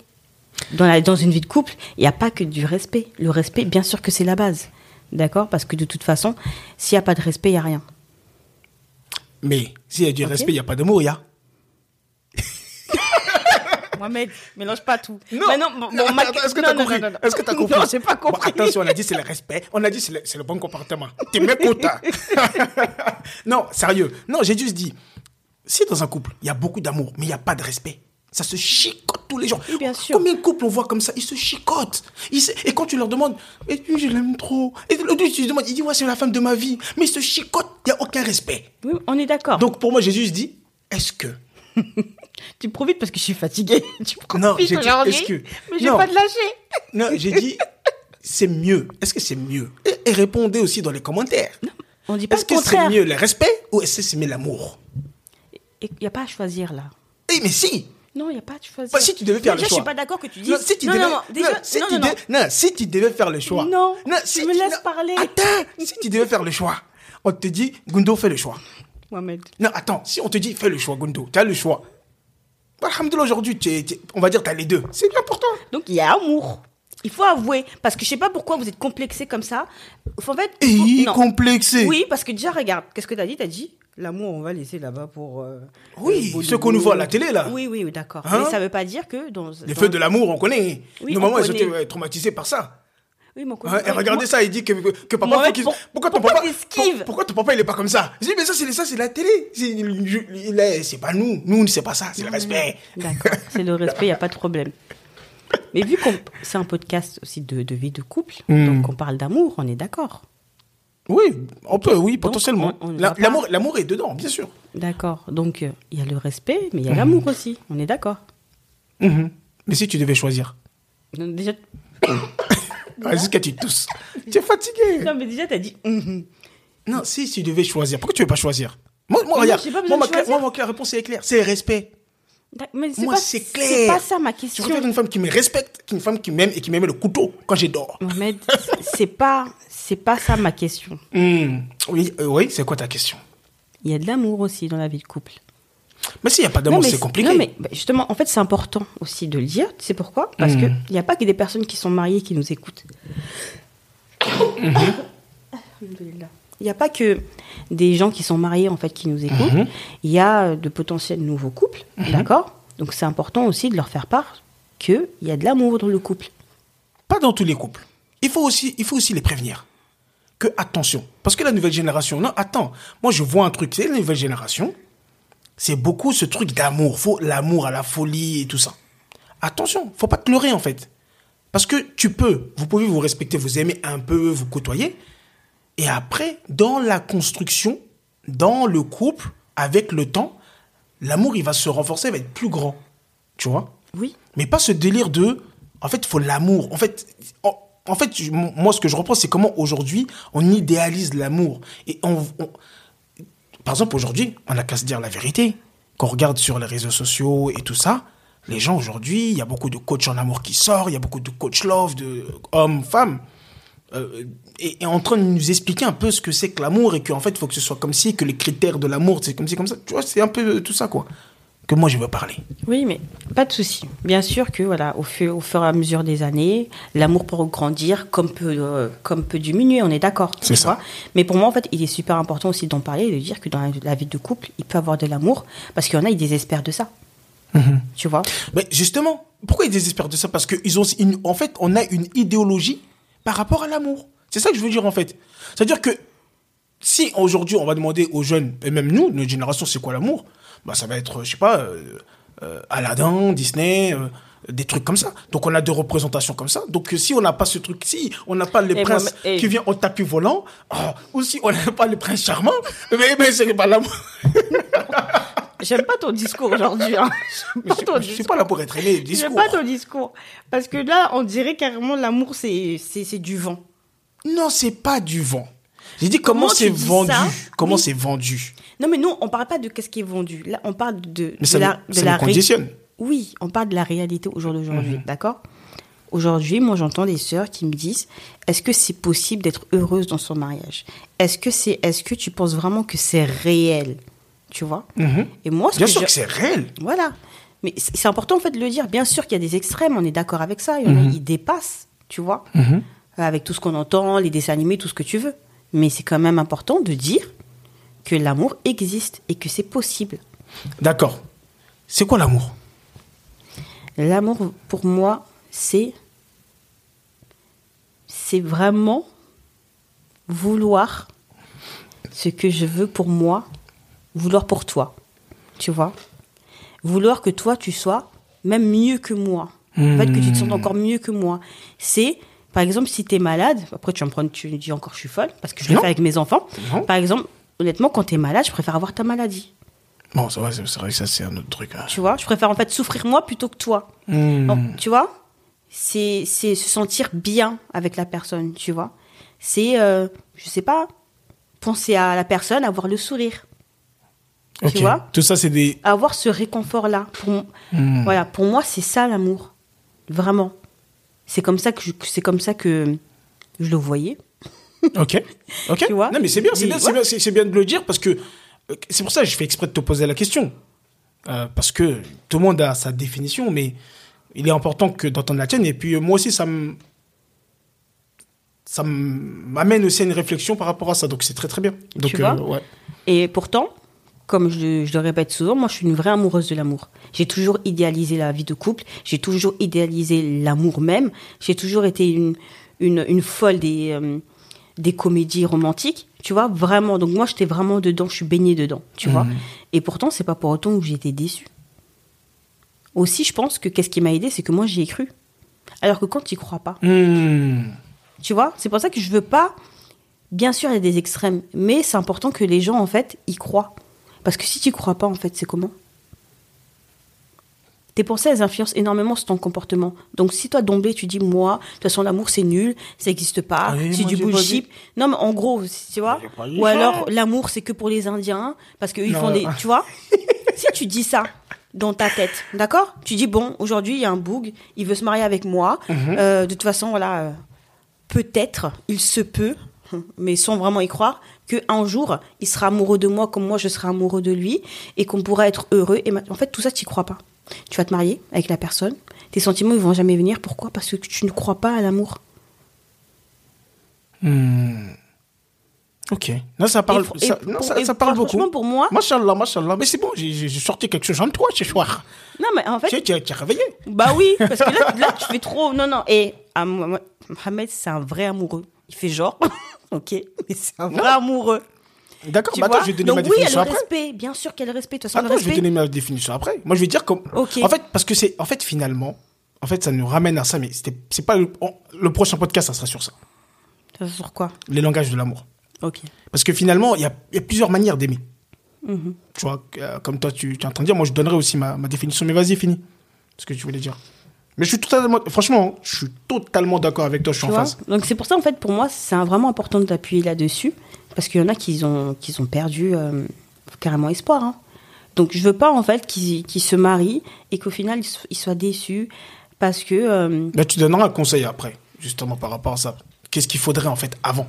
S2: Dans, la- dans une vie de couple, il n'y a pas que du respect. Le respect, bien sûr que c'est la base. D'accord? Parce que de toute façon, s'il n'y a pas de respect, il n'y a rien.
S1: Mais s'il y a du
S2: Ok.
S1: respect, il n'y a pas d'amour, il y a.
S2: Mohamed, mélange pas tout.
S1: Non,
S2: Mais non, bon, bon,
S1: Attends,
S2: ma-
S1: attends, est-ce que
S2: non,
S1: t'as
S2: non,
S1: compris
S2: non, non.
S1: Est-ce que t'as compris
S2: Non, j'ai pas
S1: Bon,
S2: compris.
S1: attention, on a dit c'est le respect, on a dit c'est le, c'est le bon comportement. T'es mécontent. non, sérieux. Non, j'ai juste dit, si dans un couple, il y a beaucoup d'amour, mais il n'y a pas de respect, ça se chicote tous les jours.
S2: Oui, bien sûr.
S1: Combien de couples on voit comme ça? Ils se chicotent. Ils se- Et quand tu leur demandes, et lui, je l'aime trop. Et l'autre, tu lui demandes, il dit, ouais, c'est la femme de ma vie. Mais ils se chicotent, il n'y a aucun respect.
S2: Oui, on est d'accord.
S1: Donc pour moi, juste dit, est-ce que?
S2: Tu profites parce que je suis fatiguée. Tu
S1: Non, j'ai dit, est-ce que-
S2: Mais je vais pas te lâcher.
S1: Non, j'ai dit, c'est mieux. Est-ce que c'est mieux? Et, et répondez aussi dans les commentaires.
S2: On dit pas
S1: Est-ce que c'est mieux le respect ou est-ce que c'est mieux l'amour?
S2: Il n'y a pas à choisir là.
S1: Eh, mais si
S2: Non, il n'y a pas à choisir.
S1: Bah, si tu devais faire
S2: Déjà,
S1: le choix.
S2: je suis pas d'accord que tu dises.
S1: non, si tu
S2: non,
S1: devais,
S2: non, non, déjà,
S1: non, si
S2: non,
S1: tu
S2: non, non.
S1: devais- non, si tu devais faire le choix.
S2: Non,
S1: si
S2: tu me laisses parler.
S1: Attends, si tu devais faire le choix, on te dit, Gundo, fais le choix.
S2: Mohamed.
S1: Non, attends, si on te dit, fais le choix, Gundo, tu as le choix. Alhamdoulilah, aujourd'hui, tu tu on va dire, tu as les deux. C'est important.
S2: Donc il y a amour. Il faut avouer, parce que je sais pas pourquoi vous êtes complexé comme ça. En fait, faut- non.
S1: complexé.
S2: Oui, parce que déjà regarde, qu'est-ce que t'as dit? T'as dit l'amour, on va laisser là-bas pour. euh,
S1: Oui, ce qu'on nous voit à la télé, là.
S2: Oui, oui, oui, d'accord.
S1: Hein
S2: Mais ça veut pas dire que dans.
S1: Les
S2: dans-
S1: feux de l'amour, on connaît.
S2: Oui,
S1: Nos
S2: on
S1: mamans, elles
S2: connaît.
S1: étaient euh, traumatisées par ça.
S2: Oui, mon
S1: Hein, et regardez ça, il dit que, que papa.
S2: Mohamed,
S1: faut qu'il-
S2: pour-
S1: pourquoi ton
S2: pourquoi
S1: papa. pour- pourquoi ton papa, il est pas comme ça? Je dis, mais ça, c'est ça, c'est la télé. C'est pas nous. Nous, c'est pas ça, c'est le respect.
S2: D'accord, c'est le respect, il n'y a pas de problème. Mais vu qu'on c'est un podcast aussi de, de vie de couple,
S1: Hmm.
S2: donc on parle d'amour, on est d'accord.
S1: Oui, on peut, oui, potentiellement.
S2: ne
S1: La- L'amour, l'amour est dedans, bien sûr.
S2: D'accord. Donc euh, il y a le respect, mais il y a
S1: Hmm.
S2: l'amour aussi. On est d'accord.
S1: Mhm. Mais si tu devais choisir.
S2: Déjà,
S1: Vas-y, que tu tousses. Tu es fatigué.
S2: non, mais déjà, t'as dit. mhm.
S1: Non, si tu devais choisir, pourquoi tu veux pas choisir? Moi, regarde, moi, ma, moi, ma réponse est claire. C'est respect.
S2: Mais c'est
S1: Moi, c'est
S2: C'est
S1: clair.
S2: pas ça ma
S1: Je
S2: question.
S1: préfère une femme qui me respecte qu'une femme qui m'aime et qui m'aime le couteau quand j'ai dors.
S2: Mohamed, c'est pas, c'est pas ça ma question.
S1: Hmm. Oui, euh, oui, c'est quoi ta question?
S2: Il y a de l'amour aussi dans la vie de couple.
S1: Mais s'il n'y a pas d'amour, c'est compliqué.
S2: Non, mais bah, justement, en fait, c'est important aussi de le dire. Tu sais pourquoi? Parce
S1: Hmm.
S2: que il n'y a pas que des personnes qui sont mariées qui nous écoutent. Alhamdoulilah. Il n'y a pas que des gens qui sont mariés en fait qui nous écoutent.
S1: Mhm.
S2: Il y a euh, de potentiels nouveaux couples, d'accord? Donc c'est important aussi de leur faire part qu'il y a de l'amour dans le couple.
S1: Pas dans tous les couples. Il faut aussi, il faut aussi les prévenir. Que attention. Parce que la nouvelle génération, non, attends. Moi, je vois un truc, c'est la nouvelle génération. C'est beaucoup ce truc d'amour. Faut l'amour à la folie et tout ça. Attention, faut pas te leurrer, en fait. Parce que tu peux, vous pouvez vous respecter, vous aimer un peu, vous côtoyer. Et après, dans la construction, dans le couple, avec le temps, l'amour, il va se renforcer, il va être plus grand. Tu vois?
S2: Oui.
S1: mais pas ce délire de en fait il faut l'amour en fait en fait moi ce que je reprends c'est comment aujourd'hui on idéalise l'amour. Et on, par exemple aujourd'hui on n'a qu'à se dire la vérité. Quand on regarde sur les réseaux sociaux et tout ça les gens aujourd'hui il y a beaucoup de coachs en amour qui sortent il y a beaucoup de coach love de hommes femmes. Euh, et, et en train de nous expliquer un peu ce que c'est que l'amour et qu'en fait il faut que ce soit comme si que les critères de l'amour c'est comme si comme ça. Tu vois c'est un peu tout ça quoi que moi je veux parler
S2: Oui, mais pas de souci. Bien sûr que voilà, au fur, au fur et à mesure des années, l'amour peut grandir comme peut, euh, comme peut diminuer. On est d'accord.
S1: C'est ça.
S2: vois. Mais pour moi, en fait, il est super important aussi d'en parler et de dire que dans la, vie de couple, il peut avoir de l'amour parce qu'il y en a, ils désespèrent de ça. Tu vois.
S1: Mais justement, pourquoi ils désespèrent de ça? Parce qu'ils ont, une- en fait, on a une idéologie par rapport à l'amour. C'est ça que je veux dire en fait. C'est-à-dire que si aujourd'hui on va demander aux jeunes, et même nous, notre génération, c'est quoi l'amour? Bah ça va être, je sais pas, euh, euh, Aladdin, Disney, euh, des trucs comme ça. Donc on a des représentations comme ça. Donc euh, si on n'a pas ce truc, si on n'a pas le
S2: Et
S1: prince
S2: moi, mais- et-
S1: qui vient au tapis volant, ah, ou si on n'a pas le prince charmant, mais, mais c'est pas l'amour.
S2: J'aime pas ton discours aujourd'hui. Hein. J'aime pas ton
S1: Je suis pas là pour être aimé.
S2: J'aime pas ton discours. Parce que là, on dirait carrément l'amour, c'est du vent.
S1: Non, c'est pas du vent. J'ai dit comment,
S2: Comment
S1: c'est vendu. Comment
S2: Oui.
S1: c'est vendu?
S2: Non, mais nous, on parle pas de qu'est-ce qui est vendu. Là, on parle de,
S1: Mais
S2: de
S1: ça,
S2: la,
S1: nous-
S2: de
S1: ça
S2: la
S1: nous
S2: ré-
S1: conditionne.
S2: Oui, on parle de la réalité au jour d'aujourd'hui,
S1: Mhm.
S2: d'accord? Aujourd'hui, moi, j'entends des sœurs qui me disent est-ce que c'est possible d'être heureuse dans son mariage? Est-ce que c'est, est-ce que tu penses vraiment que c'est réel? Tu vois?
S1: Mhm.
S2: Et moi, ce
S1: Bien
S2: que
S1: sûr
S2: je-
S1: que c'est réel.
S2: voilà. Mais c'est important en fait de le dire. Bien sûr qu'il y a des extrêmes, on est d'accord avec ça. Il y en
S1: Mhm.
S2: ils dépassent, tu vois, avec tout ce qu'on entend, les dessins animés, tout ce que tu veux. Mais c'est quand même important de dire que l'amour existe et que c'est possible.
S1: D'accord. C'est quoi l'amour?
S2: L'amour, pour moi, c'est c'est vraiment vouloir ce que je veux pour moi, vouloir pour toi, tu vois? Vouloir que toi, tu sois même mieux que moi. En fait, que tu te sentes encore mieux que moi. C'est, par exemple, si tu es malade, après tu vas me prendre, tu me dis encore je suis folle, parce que je le fais avec mes enfants.
S1: Non.
S2: Par exemple, honnêtement, quand tu es malade, je préfère avoir ta maladie.
S1: Bon, c'est vrai, c'est c'est vrai que ça, c'est un autre truc. hein.
S2: Tu vois, je préfère en fait souffrir moi plutôt que toi.
S1: Hmm.
S2: Donc, tu vois, c'est c'est se sentir bien avec la personne, tu vois. C'est, euh, je sais pas, penser à la personne, avoir le sourire,
S1: Ok.
S2: tu vois
S1: Tout ça, c'est des.
S2: avoir ce réconfort-là. Pour,
S1: Hmm.
S2: Voilà, pour moi, c'est ça l'amour, vraiment. C'est comme ça que je, c'est comme ça que je le voyais.
S1: Ok. Ok.
S2: Tu vois?
S1: Non, mais c'est bien, c'est bien, c'est
S2: ouais.
S1: bien, de le dire parce que euh, c'est pour ça que je fais exprès de te poser la question. Euh, parce que tout le monde a sa définition, mais il est important que d'entendre la tienne. Et puis euh, moi aussi, ça me. Ça m'amène aussi à une réflexion par rapport à ça. Donc c'est très très bien. Donc,
S2: Tu vois?
S1: euh, ouais.
S2: Et pourtant, comme je, je le répète souvent, moi je suis une vraie amoureuse de l'amour. J'ai toujours idéalisé la vie de couple, j'ai toujours idéalisé l'amour même, j'ai toujours été une, une, une folle des, euh, des comédies romantiques, tu vois, vraiment. Donc moi j'étais vraiment dedans, je suis baignée dedans, tu vois. Et pourtant, c'est pas pour autant que j'ai été déçue. Aussi, je pense que qu'est-ce qui m'a aidé, c'est que moi j'y ai cru. Alors que quand tu crois pas,
S1: Hmm.
S2: tu vois, c'est pour ça que je veux pas. Bien sûr, il y a des extrêmes, mais c'est important que les gens, en fait, y croient. Parce que si tu crois pas, en fait, c'est comment? Tes pensées, elles influencent énormément sur ton comportement. Donc, si toi, d'emblée, tu dis, moi, de toute façon, l'amour, c'est nul, ça n'existe pas,
S1: Ah oui,
S2: c'est du bullshit. Non, mais en gros, tu vois Ou
S1: ça.
S2: alors, l'amour, c'est que pour les Indiens, parce qu'ils
S1: Non.
S2: font des... Tu vois? Si tu dis ça dans ta tête, d'accord? Tu dis, bon, aujourd'hui, il y a un boug, il veut se marier avec moi.
S1: Mhm.
S2: Euh, de toute façon, voilà, euh, peut-être, il se peut, mais sans vraiment y croire, qu'un jour, il sera amoureux de moi comme moi, je serai amoureux de lui, et qu'on pourra être heureux. Et en fait, tout ça, tu n'y crois pas. Tu vas te marier avec la personne, tes sentiments, ils vont jamais venir. Pourquoi? Parce que tu ne crois pas à l'amour.
S1: Hmm. Ok. Non, ça parle,
S2: Et
S1: ça,
S2: et
S1: non,
S2: pour-
S1: ça, ça parle beaucoup.
S2: pour moi-
S1: Machallah, machallah. Mais c'est bon, j'ai sorti quelque chose en toi ce soir.
S2: Non, mais en fait,
S1: Tu es réveillé.
S2: Bah oui, parce que là, là, tu fais trop. Non, non. Et ah, Mohamed, c'est un vrai amoureux. Il fait genre, ok, mais c'est un vrai amoureux.
S1: D'accord, bah attends, je vais donner
S2: Donc
S1: ma
S2: oui, il y a
S1: définition
S2: le
S1: après.
S2: respect. Bien sûr qu'il y a le respect. De toute façon, le
S1: Attends, je vais donner ma définition après. Moi, je vais dire comme.
S2: Ok.
S1: En fait, parce que c'est. En fait, finalement, en fait, ça nous ramène à ça, mais c'est pas. Le, prochain podcast, ça sera sur ça.
S2: Ça, Sur quoi?
S1: Les langages de l'amour.
S2: Ok.
S1: Parce que finalement, il y a, il y a plusieurs manières d'aimer.
S2: Mhm.
S1: Tu vois, euh, comme toi, tu, tu es en train de dire, moi, je donnerai aussi ma, ma définition. Mais vas-y, finis. Ce que tu voulais dire. Mais je suis totalement. Franchement, je suis totalement d'accord avec toi, je suis en face.
S2: Donc c'est pour ça, en fait, pour moi, c'est vraiment important de t'appuyer là-dessus. Parce qu'il y en a qui ont, qui ont perdu euh, carrément espoir. hein. Donc je veux pas, en fait, qu'ils qu'ils se marient et qu'au final, ils, so- ils soient déçus. Parce que. euh,
S1: Là, tu donneras un conseil après, justement, par rapport à ça. Qu'est-ce qu'il faudrait, en fait, avant?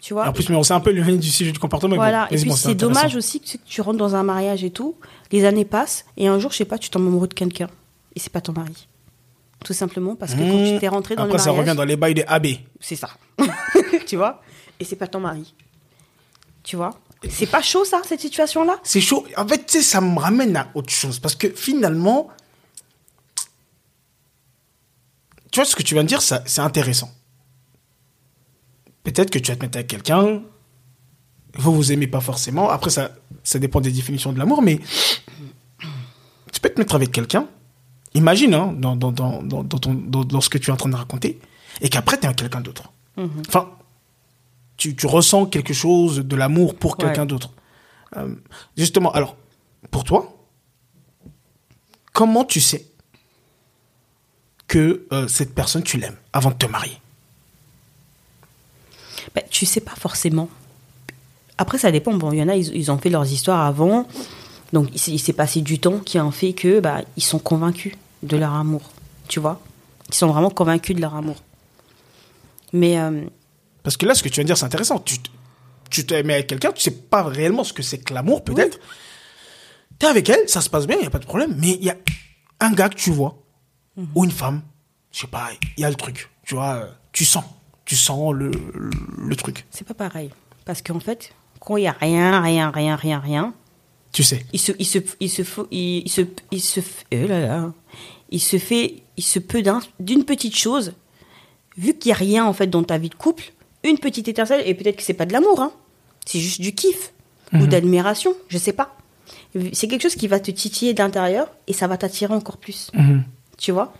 S2: Tu vois
S1: En plus, mais on s'est un peu éloigné du sujet du comportement.
S2: Voilà,
S1: bon,
S2: et puis
S1: bon,
S2: c'est dommage aussi que tu- que tu rentres dans un mariage et tout, les années passent, et un jour, je sais pas, tu tombes amoureux de quelqu'un, et c'est pas ton mari. Tout simplement parce que quand tu t'es rentré dans
S1: Après,
S2: le
S1: ça
S2: mariage,
S1: revient dans les bails des AB.
S2: c'est ça. tu vois? Et c'est pas ton mari. Tu vois? C'est pas chaud ça, cette situation-là?
S1: C'est chaud. En fait, tu sais, ça me ramène à autre chose. Parce que finalement, tu vois, ce que tu viens de dire, ça- c'est intéressant. Peut-être que tu vas te mettre avec quelqu'un, vous vous aimez pas forcément. Après, ça, ça dépend des définitions de l'amour, mais tu peux te mettre avec quelqu'un. Imagine, hein, dans, dans, dans, dans, dans ton- dans- dans ce que tu es en train de raconter, et qu'après, tu es quelqu'un d'autre. Enfin, tu, tu ressens quelque chose de l'amour pour quelqu'un
S2: Ouais.
S1: d'autre. Euh, justement, alors, pour toi, comment tu sais que euh, cette personne, tu l'aimes avant de te marier?
S2: Bah, Tu sais pas forcément. Après, ça dépend. Bon, il y en a, ils, ils ont fait leurs histoires avant, donc il s'est- il s'est passé du temps qui a en fait que bah, ils sont convaincus de leur amour. Tu vois Ils sont vraiment convaincus de leur amour. Mais. euh,
S1: Parce que là, ce que tu viens de dire, c'est intéressant. Tu, tu t'es aimé avec quelqu'un, tu sais pas réellement ce que c'est que l'amour, peut-être. T'es avec elle, ça se passe bien, il n'y a pas de problème. Mais il y a un gars que tu vois,
S2: Mhm.
S1: ou une femme, je sais pas, il y a le truc. Tu vois, tu sens. Tu sens le, le, le truc.
S2: C'est pas pareil. Parce qu'en fait, quand il y a rien, rien, rien, rien, rien,
S1: Tu sais.
S2: il se, il se, il se, il, se, il se, là là, il se fait, il se peut d'un- d'une petite chose, vu qu'il y a rien en fait dans ta vie de couple, une petite étincelle, et peut-être que c'est pas de l'amour, hein, c'est juste du kiff ou d'admiration, je sais pas. C'est quelque chose qui va te titiller d'intérieur et ça va t'attirer encore plus. Tu vois?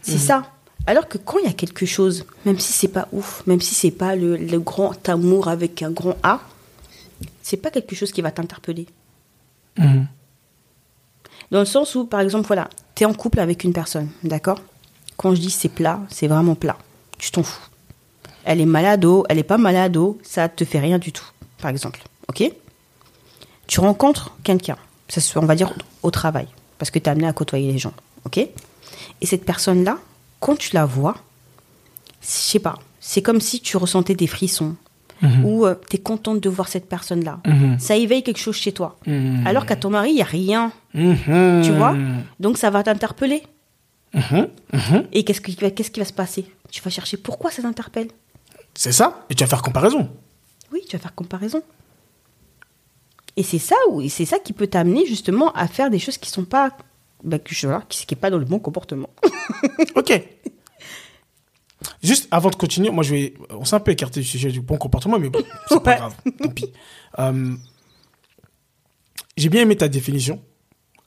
S2: C'est ça. Alors que quand il y a quelque chose, même si c'est pas ouf, même si c'est pas le, le grand amour avec un grand A, c'est pas quelque chose qui va t'interpeller. Dans le sens où, par exemple, voilà, t'es en couple avec une personne, d'accord? Quand je dis c'est plat, c'est vraiment plat. Tu t'en fous. Elle est malade, oh, elle est pas malade, oh, ça te fait rien du tout, par exemple. Ok? Tu rencontres quelqu'un, ça se- on va dire au travail, parce que t'es amené à côtoyer les gens, ok? Et cette personne-là, quand tu la vois, je sais pas, c'est comme si tu ressentais des frissons, ou euh, t'es contente de voir cette personne-là. Ça éveille quelque chose chez toi. Alors qu'à ton mari, il y a rien. Tu vois? Donc ça va t'interpeller. Et qu'est-ce qui, va- qu'est-ce qui va se passer? Tu vas chercher pourquoi ça t'interpelle.
S1: C'est ça Et tu vas faire comparaison.
S2: Oui, tu vas faire comparaison. Et c'est ça, ou c'est ça qui peut t'amener justement à faire des choses qui sont pas, bah, que je, voilà, qui, qui est pas dans le bon comportement.
S1: Ok. Juste avant de continuer, moi je vais. On s'est un peu écarté du sujet du bon comportement, mais bon, c'est pas grave. Tant pis. Euh, J'ai bien aimé ta définition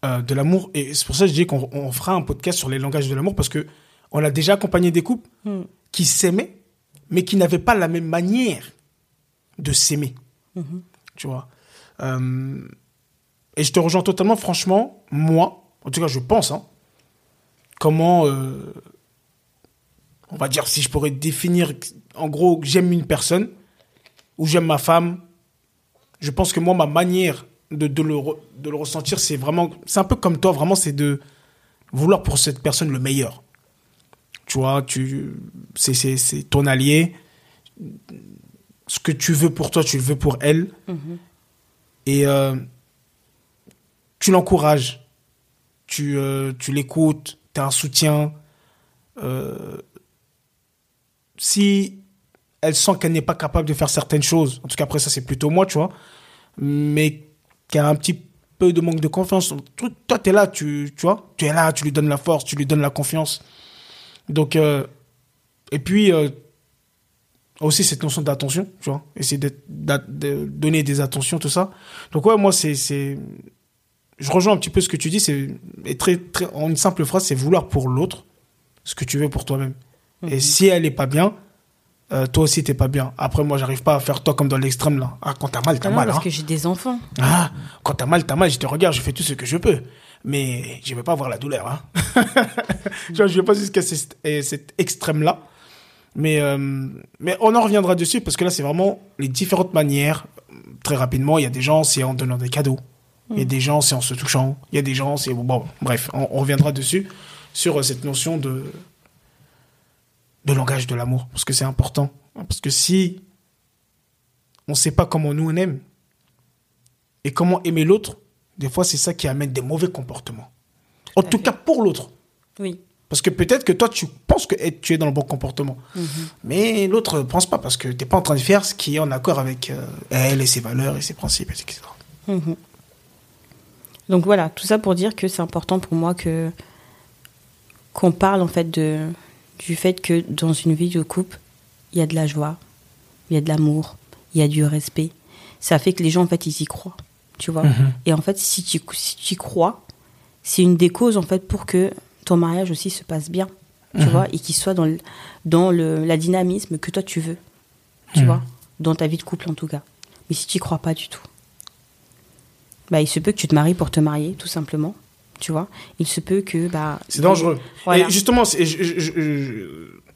S1: euh, de l'amour, et c'est pour ça que je dis qu'on on fera un podcast sur les langages de l'amour, parce que on a déjà accompagné des couples
S2: Mm.
S1: qui s'aimaient, mais qui n'avaient pas la même manière de s'aimer.
S2: Mhm.
S1: Tu vois. Euh, et je te rejoins totalement, franchement, moi, en tout cas, je pense, hein, comment, on va dire, si je pourrais définir, en gros, que j'aime une personne, ou j'aime ma femme, je pense que moi, ma manière de, de le, re- de le ressentir, c'est vraiment, c'est un peu comme toi, vraiment, c'est de vouloir pour cette personne le meilleur. Tu vois, tu, c'est, c'est, ton allié. Ce que tu veux pour toi, tu le veux pour elle. Et euh, tu l'encourages. Tu, euh, tu l'écoutes. Tu as un soutien. Euh, si elle sent qu'elle n'est pas capable de faire certaines choses, en tout cas après ça c'est plutôt moi, tu vois, mais qu'elle a un petit peu de manque de confiance, toi tu es là, tu, tu vois, tu es là, tu lui donnes la force, tu lui donnes la confiance. Donc, euh, et puis, euh, aussi cette notion d'attention, tu vois, essayer de donner des attentions, tout ça. Donc, ouais, moi, c'est. Je rejoins un petit peu ce que tu dis, c'est. Très, très, en une simple phrase, c'est vouloir pour l'autre ce que tu veux pour toi-même. Et si elle est pas bien, euh, toi aussi, t'es pas bien. Après, moi, j'arrive pas à faire toi comme dans l'extrême, là. Ah, quand t'as mal, t'as
S2: Ah
S1: mal,
S2: parce
S1: hein.
S2: que j'ai des enfants.
S1: Ah, quand t'as mal, t'as mal, je te regarde, je fais tout ce que je peux. Mais je vais pas avoir la douleur. Hein. tu vois, je vais pas jusqu'à cet, cet extrême-là. Mais, euh, mais on en reviendra dessus parce que là, c'est vraiment les différentes manières. Très rapidement, il y a des gens, c'est en donnant des cadeaux. Il y a des gens, c'est en se touchant. Il y a des gens, c'est. Bon, bref, on, on reviendra dessus sur euh, cette notion de, de langage de l'amour. Parce que c'est important. Parce que si on sait pas comment nous on aime, et comment aimer l'autre, des fois, c'est ça qui amène des mauvais comportements. En tout cas, pour l'autre.
S2: Oui.
S1: Parce que peut-être que toi, tu penses que tu es dans le bon comportement. Mais l'autre ne pense pas parce que tu n'es pas en train de faire ce qui est en accord avec euh, elle et ses valeurs et ses principes, etc.
S2: Mhm. Donc voilà, tout ça pour dire que c'est important pour moi que qu'on parle en fait de du fait que dans une vie de couple, il y a de la joie, il y a de l'amour, il y a du respect. Ça fait que les gens en fait ils y croient, tu vois. Et en fait, si tu si tu y crois, c'est une des causes en fait pour que ton mariage aussi se passe bien, tu vois, et qu'il soit dans le, dans le la dynamisme que toi tu veux, tu vois, dans ta vie de couple en tout cas. Mais si tu y crois pas du tout, bah, il se peut que tu te maries pour te marier, tout simplement. Tu vois Il se peut que. Bah,
S1: C'est dangereux.
S2: Voilà.
S1: Et justement,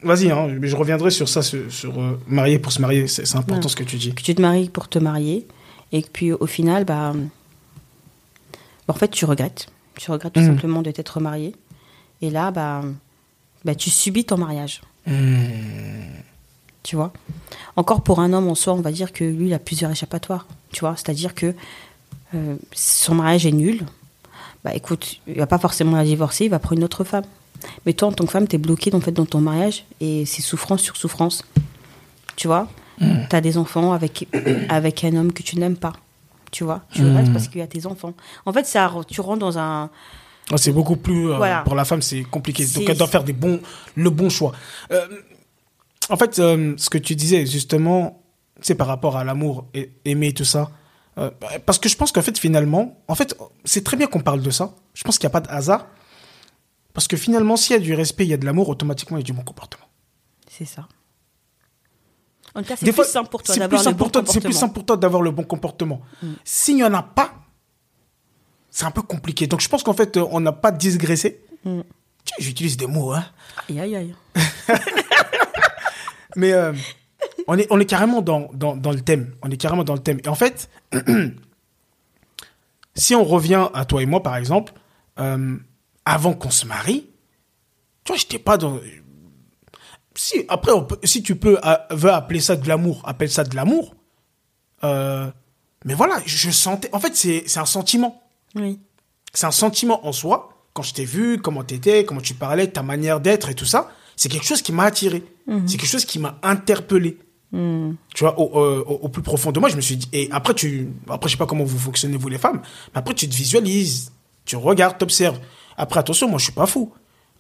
S1: vas-y, hein, mais je reviendrai sur ça, sur, sur, euh, marier pour se marier. C'est important
S2: Ouais.
S1: ce que tu dis.
S2: Que tu te maries pour te marier. Et que puis au final, bah. En fait, tu regrettes. Tu regrettes tout
S1: Mhm.
S2: simplement de t'être marié. Et là, bah, bah, tu subis ton mariage. Tu vois Encore pour un homme en soi, on va dire que lui, il a plusieurs échappatoires. Tu vois C'est-à-dire que euh, son mariage est nul. Bah écoute, il va pas forcément la divorcer, il va prendre une autre femme. Mais toi, en tant que femme, tu es bloquée en fait, dans ton mariage et c'est souffrance sur souffrance. Tu vois? Tu as des enfants avec, avec un homme que tu n'aimes pas. Tu vois? Tu restes parce qu'il y a tes enfants. En fait, ça, tu rentres dans un.
S1: Ah, c'est beaucoup plus euh, pour la femme, c'est compliqué. Donc elle doit faire des bons, le bon choix. Euh, en fait, euh, ce que tu disais justement, c'est par rapport à l'amour, et- aimer tout ça. Euh, parce que je pense qu'en fait finalement, en fait, c'est très bien qu'on parle de ça. Je pense qu'il n'y a pas de hasard. Parce que finalement, s'il y a du respect, il y a de l'amour, automatiquement, il y a du bon comportement.
S2: C'est ça. En tout cas, c'est plus simple pour toi d'avoir le bon
S1: toi- C'est plus
S2: comportement.
S1: Simple pour toi d'avoir le bon comportement. S'il n'y en a pas, c'est un peu compliqué. Donc je pense qu'en fait, euh, on n'a pas digressé.
S2: Mm.
S1: Tiens, J'utilise des mots, hein.
S2: Aïe, aïe, aïe.
S1: Mais euh, on, est, on est carrément dans, dans, dans le thème. On est carrément dans le thème. Et en fait, si on revient à toi et moi, par exemple, euh, avant qu'on se marie, tu vois, j'étais pas dans. Si, après, on peut- si tu peux, euh, veux appeler ça de l'amour, appelle ça de l'amour. Euh, mais voilà, je sentais. En fait, c'est c'est un sentiment.
S2: Oui.
S1: C'est un sentiment en soi. Quand je t'ai vu, comment t'étais, comment tu parlais, ta manière d'être et tout ça, c'est quelque chose qui m'a attiré. C'est quelque chose qui m'a interpellé.
S2: Hmm.
S1: Tu vois, au, au- plus profond de moi, je me suis dit. Et après, tu. Après, je sais pas comment vous fonctionnez, vous les femmes. Mais après, tu te visualises. Tu regardes, t'observes. Après, attention, moi, je suis pas fou.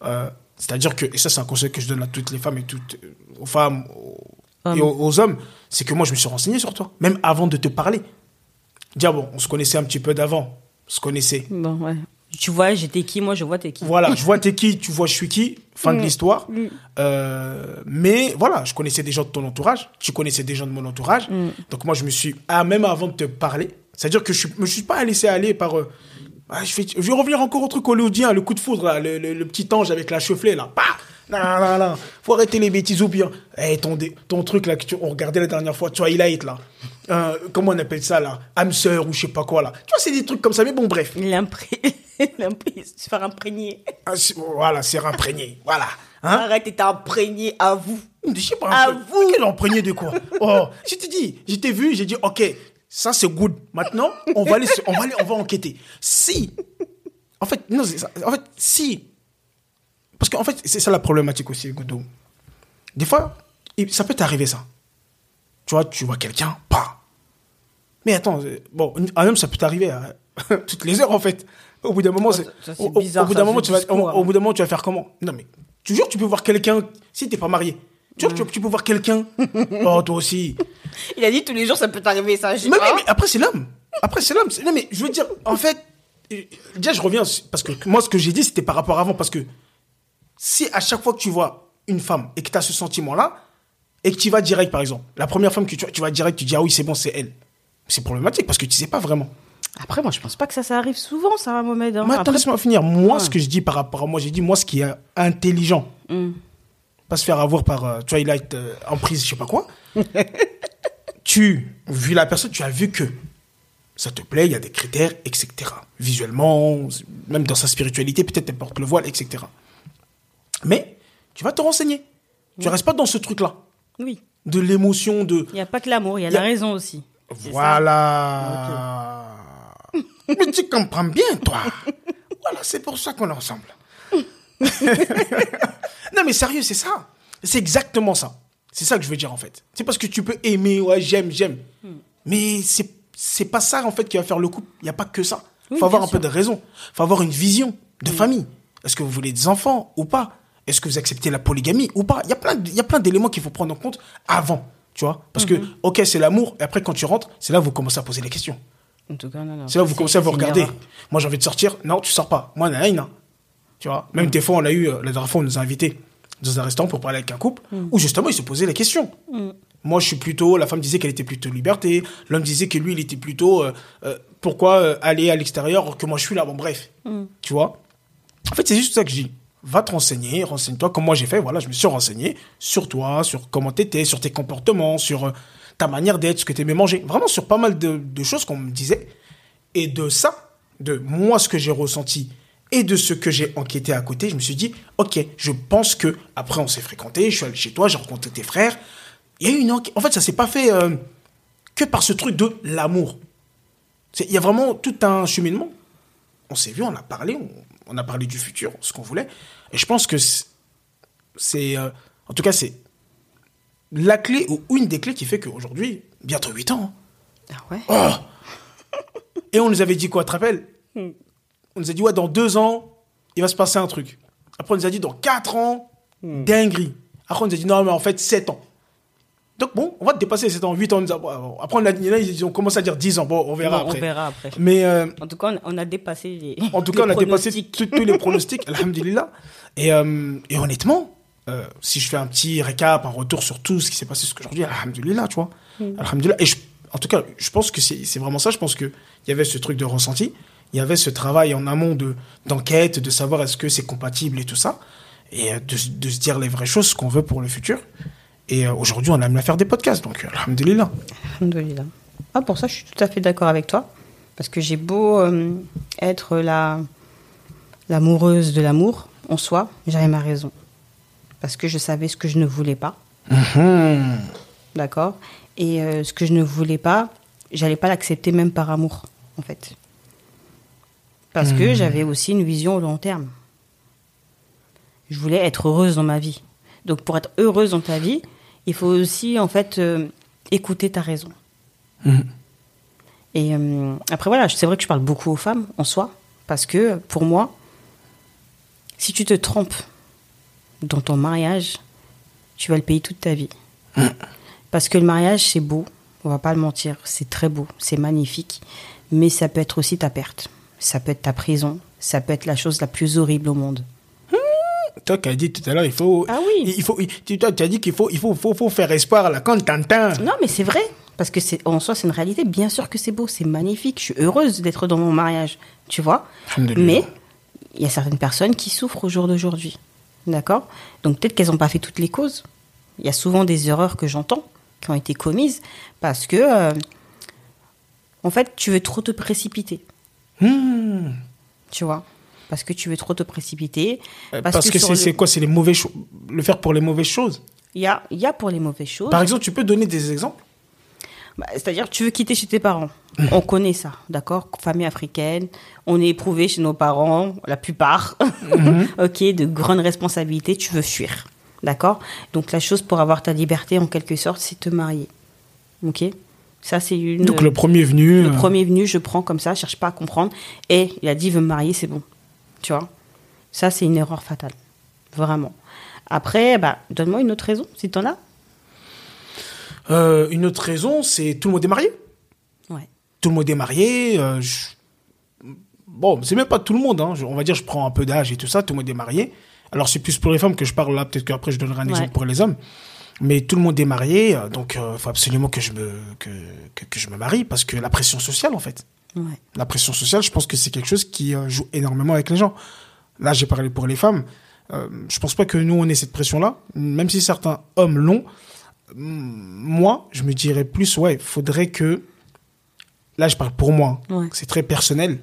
S1: Euh, C'est-à-dire que. Et ça, c'est un conseil que je donne à toutes les femmes et toutes. euh, Aux femmes aux- et aux, aux hommes. C'est que moi, je me suis renseigné sur toi. Même avant de te parler. Dire, bon, on se connaissait un petit peu d'avant. On se connaissait.
S2: Bon, ouais. Tu vois, j'étais qui, moi je vois t'es qui.
S1: Voilà, je vois t'es qui, tu vois je suis qui, fin de
S2: Mm.
S1: l'histoire.
S2: Mm.
S1: Euh, mais voilà, je connaissais des gens de ton entourage, tu connaissais des gens de mon entourage.
S2: Mm.
S1: Donc moi, je me suis, ah, même avant de te parler, c'est-à-dire que je ne me suis pas laissé aller par... euh, ah, je, vais, je vais revenir encore au truc hollywoodien, le coup de foudre, là, le, le- le petit ange avec la chevelée, là. Bah non, non, non. Faut arrêter les bêtises ou bien. Eh, ton, ton truc, là, que tu, on regardait la dernière fois, Twilight, là. Euh, comment on appelle ça, là? Âme sœur ou je sais pas quoi, là. Tu vois, c'est des trucs comme ça, mais bon, bref.
S2: Il. Il imprégné. Se faire imprégner.
S1: Ah, voilà, c'est imprégné. Voilà. Hein?
S2: Arrête, t'es imprégné à vous.
S1: Je sais pas.
S2: À vous.
S1: Quel imprégné de quoi? Oh, je t'ai dit, je t'ai vu, j'ai dit, ok, ça c'est good. Maintenant, on va aller, on va aller, on va enquêter. Si, en fait, non. En fait, si, parce qu'en fait, c'est ça la problématique aussi, Godot. Des fois, ça peut t'arriver ça. Tu vois, tu vois quelqu'un, pas. Mais attends, euh, bon, un homme, ça peut t'arriver à toutes les heures en fait. Au bout d'un moment,
S2: ça,
S1: au, bout d'un moment, tu vas,
S2: discours,
S1: au,
S2: hein.
S1: au bout d'un moment, tu vas faire comment? Non mais, toujours, tu peux voir quelqu'un si t'es pas marié. Tu, tu peux voir quelqu'un. oh, toi aussi.
S2: Il a dit tous les jours ça peut t'arriver, ça.
S1: Mais, mais- mais après, c'est l'homme. Après, c'est l'homme. Non, mais je veux dire, en fait, déjà, je reviens, parce que moi, ce que j'ai dit, c'était par rapport à avant, parce que si à chaque fois que tu vois une femme et que tu as ce sentiment-là, et que tu vas direct, par exemple, la première femme que tu vois, tu vas direct, tu dis, ah oui, c'est bon, c'est elle. C'est problématique, parce que tu sais pas vraiment.
S2: Après, moi, je pense pas que ça, ça arrive souvent, ça, Mohamed. hein.
S1: Mais attends,
S2: Après-
S1: laisse-moi finir. Moi,
S2: Ouais.
S1: ce que je dis par rapport à moi, j'ai dit, moi, ce qui est intelligent,
S2: Hmm.
S1: Pas se faire avoir par euh, Twilight euh, en prise, je sais pas quoi. tu, vu la personne, tu as vu que ça te plaît, il y a des critères, etc. Visuellement, même dans sa spiritualité, peut-être elle porte le voile, etc. Mais tu vas te renseigner. Tu restes pas dans ce truc-là,
S2: Oui.
S1: de l'émotion, de
S2: Il n'y a pas que l'amour, il y a
S1: Y a-
S2: la raison aussi.
S1: Voilà. Mais tu comprends bien, toi. voilà, c'est pour ça qu'on est ensemble. non, mais sérieux, c'est ça. C'est exactement ça. C'est ça que je veux dire, en fait. C'est parce que tu peux aimer, ouais, j'aime, j'aime. Mais c'est, c'est pas ça, en fait, qui va faire le couple. Il n'y a pas que ça. Il
S2: Oui,
S1: faut avoir un peu de raison. Il faut avoir une vision de famille. Est-ce que vous voulez des enfants ou pas? Est-ce que vous acceptez la polygamie ou pas? Il y a plein, de- il y a plein d'éléments qu'il faut prendre en compte avant. Tu vois? Parce que,
S2: Mhm.
S1: ok, c'est l'amour. Et après, quand tu rentres, c'est là que vous commencez à poser les questions.
S2: En tout cas, non, non.
S1: C'est là que vous commencez à vous regarder. Moi, j'ai envie de sortir. Non, tu sors pas. Moi, nanana. Tu vois Même
S2: Mm.
S1: des fois, on a eu, la dernière fois, on nous a invités dans un restaurant pour parler avec un couple
S2: Mm.
S1: où justement, ils se posaient la question. Moi, je suis plutôt, la femme disait qu'elle était plutôt liberté. L'homme disait que lui, il était plutôt, euh, euh, pourquoi euh, aller à l'extérieur alors que moi, je suis là. Bon, bref.
S2: Mm.
S1: Tu vois? En fait, c'est juste ça que je dis. Va te renseigner, renseigne-toi comme moi j'ai fait. Voilà, je me suis renseigné sur toi, sur comment t'étais, sur tes comportements, sur ta manière d'être, ce que t'aimais manger. Vraiment sur pas mal de, de choses qu'on me disait. Et de ça, de moi, ce que j'ai ressenti et de ce que j'ai enquêté à côté, je me suis dit, ok, je pense que après on s'est fréquenté, je suis allé chez toi, j'ai rencontré tes frères. Il y a eu une enquête. En fait, ça s'est pas fait euh, que par ce truc de l'amour. Il y a vraiment tout un cheminement. On s'est vu, on a parlé, on, on a parlé du futur, ce qu'on voulait. Et je pense que c'est, c'est, euh, en tout cas, c'est la clé ou une des clés qui fait qu'aujourd'hui, bientôt 8 ans, hein,
S2: Ah ouais
S1: Oh Et on nous avait dit quoi, tu te rappelles?
S2: Hmm.
S1: On nous a dit, ouais, dans deux ans, il va se passer un truc. Après, on nous a dit, dans quatre ans,
S2: Hmm.
S1: dinguerie. Après, on nous a dit, non, mais en fait, sept ans. Donc, bon, on va dépasser les sept ans, huit ans. Après, on a, ils ont commencé à dire dix ans. Bon, on verra
S2: Bon,
S1: après.
S2: On verra après.
S1: Mais euh,
S2: En tout cas, on- a dépassé les.
S1: en tout cas, on a dépassé tous les pronostics, alhamdulillah. Et, euh, et honnêtement, euh, si je fais un petit récap, un retour sur tout ce qui s'est passé jusqu'aujourd'hui, alhamdulillah, tu vois. Alhamdulillah. Et je- en tout cas, je pense que c'est c'est vraiment ça. Je pense qu'il y avait ce truc de ressenti. Il y avait ce travail en amont de d'enquête, de savoir est-ce que c'est compatible et tout ça. Et euh, de, se- de se dire les vraies choses, ce qu'on veut pour le futur. Et euh, aujourd'hui, on aime à faire des podcasts. Donc, euh, alhamdulillah.
S2: Alhamdoulilah. Ah, pour ça, je suis tout à fait d'accord avec toi. Parce que j'ai beau euh, être la l'amoureuse de l'amour en soi, j'avais ma raison. Parce que je savais ce que je ne voulais pas. D'accord? Et euh, ce que je ne voulais pas, j'allais pas l'accepter même par amour, en fait. Parce que j'avais aussi une vision au long terme. Je voulais être heureuse dans ma vie. Donc pour être heureuse dans ta vie, il faut aussi en fait euh, écouter ta raison. Et euh, après voilà, c'est vrai que je parle beaucoup aux femmes en soi, parce que pour moi, si tu te trompes dans ton mariage, tu vas le payer toute ta vie. Parce que le mariage, c'est beau, on va pas le mentir, c'est très beau, c'est magnifique, mais ça peut être aussi ta perte, ça peut être ta prison, ça peut être la chose la plus horrible au monde.
S1: Toi qui as dit tout à l'heure, il faut.
S2: Ah oui.
S1: Il faut. Tu toi, tu as dit qu'il faut, il faut, faut, faut faire espoir là quand t'entends.
S2: Non, mais c'est vrai. Parce que c'est, en soi, c'est une réalité. Bien sûr que c'est beau, c'est magnifique. Je suis heureuse d'être dans mon mariage, tu vois. Mais il y a certaines personnes qui souffrent au jour d'aujourd'hui. D'accord? Donc peut-être qu'elles n'ont pas fait toutes les causes. Il y a souvent des erreurs que j'entends qui ont été commises parce que, euh, en fait, tu veux trop te précipiter.
S1: Hmm.
S2: Tu vois Parce que tu veux trop te précipiter.
S1: Euh, Parce, que, c'est
S2: le-
S1: quoi C'est les choses. Le faire pour les mauvaises choses?
S2: Il y a, y a pour les mauvaises choses.
S1: Par exemple, tu peux donner des exemples?
S2: Bah, C'est-à-dire, tu veux quitter chez tes parents.
S1: Mmh.
S2: On connaît ça, d'accord? Famille africaine, on est éprouvé chez nos parents, la plupart.
S1: Mmh.
S2: ok, de grandes responsabilités, tu veux fuir, d'accord? Donc la chose pour avoir ta liberté, en quelque sorte, c'est te marier. Ok? Ça, c'est une.
S1: Donc le premier venu.
S2: le
S1: euh,
S2: premier venu, je prends comme ça, je cherche pas à comprendre. Et il a dit, il veut me marier, c'est bon. Tu vois? Ça, c'est une erreur fatale. Vraiment. Après, bah, donne-moi une autre raison, si t'en as.
S1: euh, une autre raison, c'est tout le monde est marié.
S2: Ouais.
S1: Tout le monde est marié. euh, je- Bon, c'est même pas tout le monde. Hein. Je- On va dire, je prends un peu d'âge et tout ça. Tout le monde est marié. Alors c'est plus pour les femmes que je parle là. Peut-être qu'après je donnerai un
S2: Ouais.
S1: exemple pour les hommes. Mais tout le monde est marié, euh, donc il faut absolument que je me que, que, que je me marie parce que la pression sociale en fait.
S2: Ouais.
S1: La pression sociale, je pense que c'est quelque chose qui euh, joue énormément avec les gens. Là, j'ai parlé pour les femmes. Euh, je pense pas que nous, on ait cette pression-là. Même si certains hommes l'ont, moi, je me dirais plus, ouais, faudrait que. Là, je parle pour moi. hein.
S2: Ouais.
S1: C'est très personnel.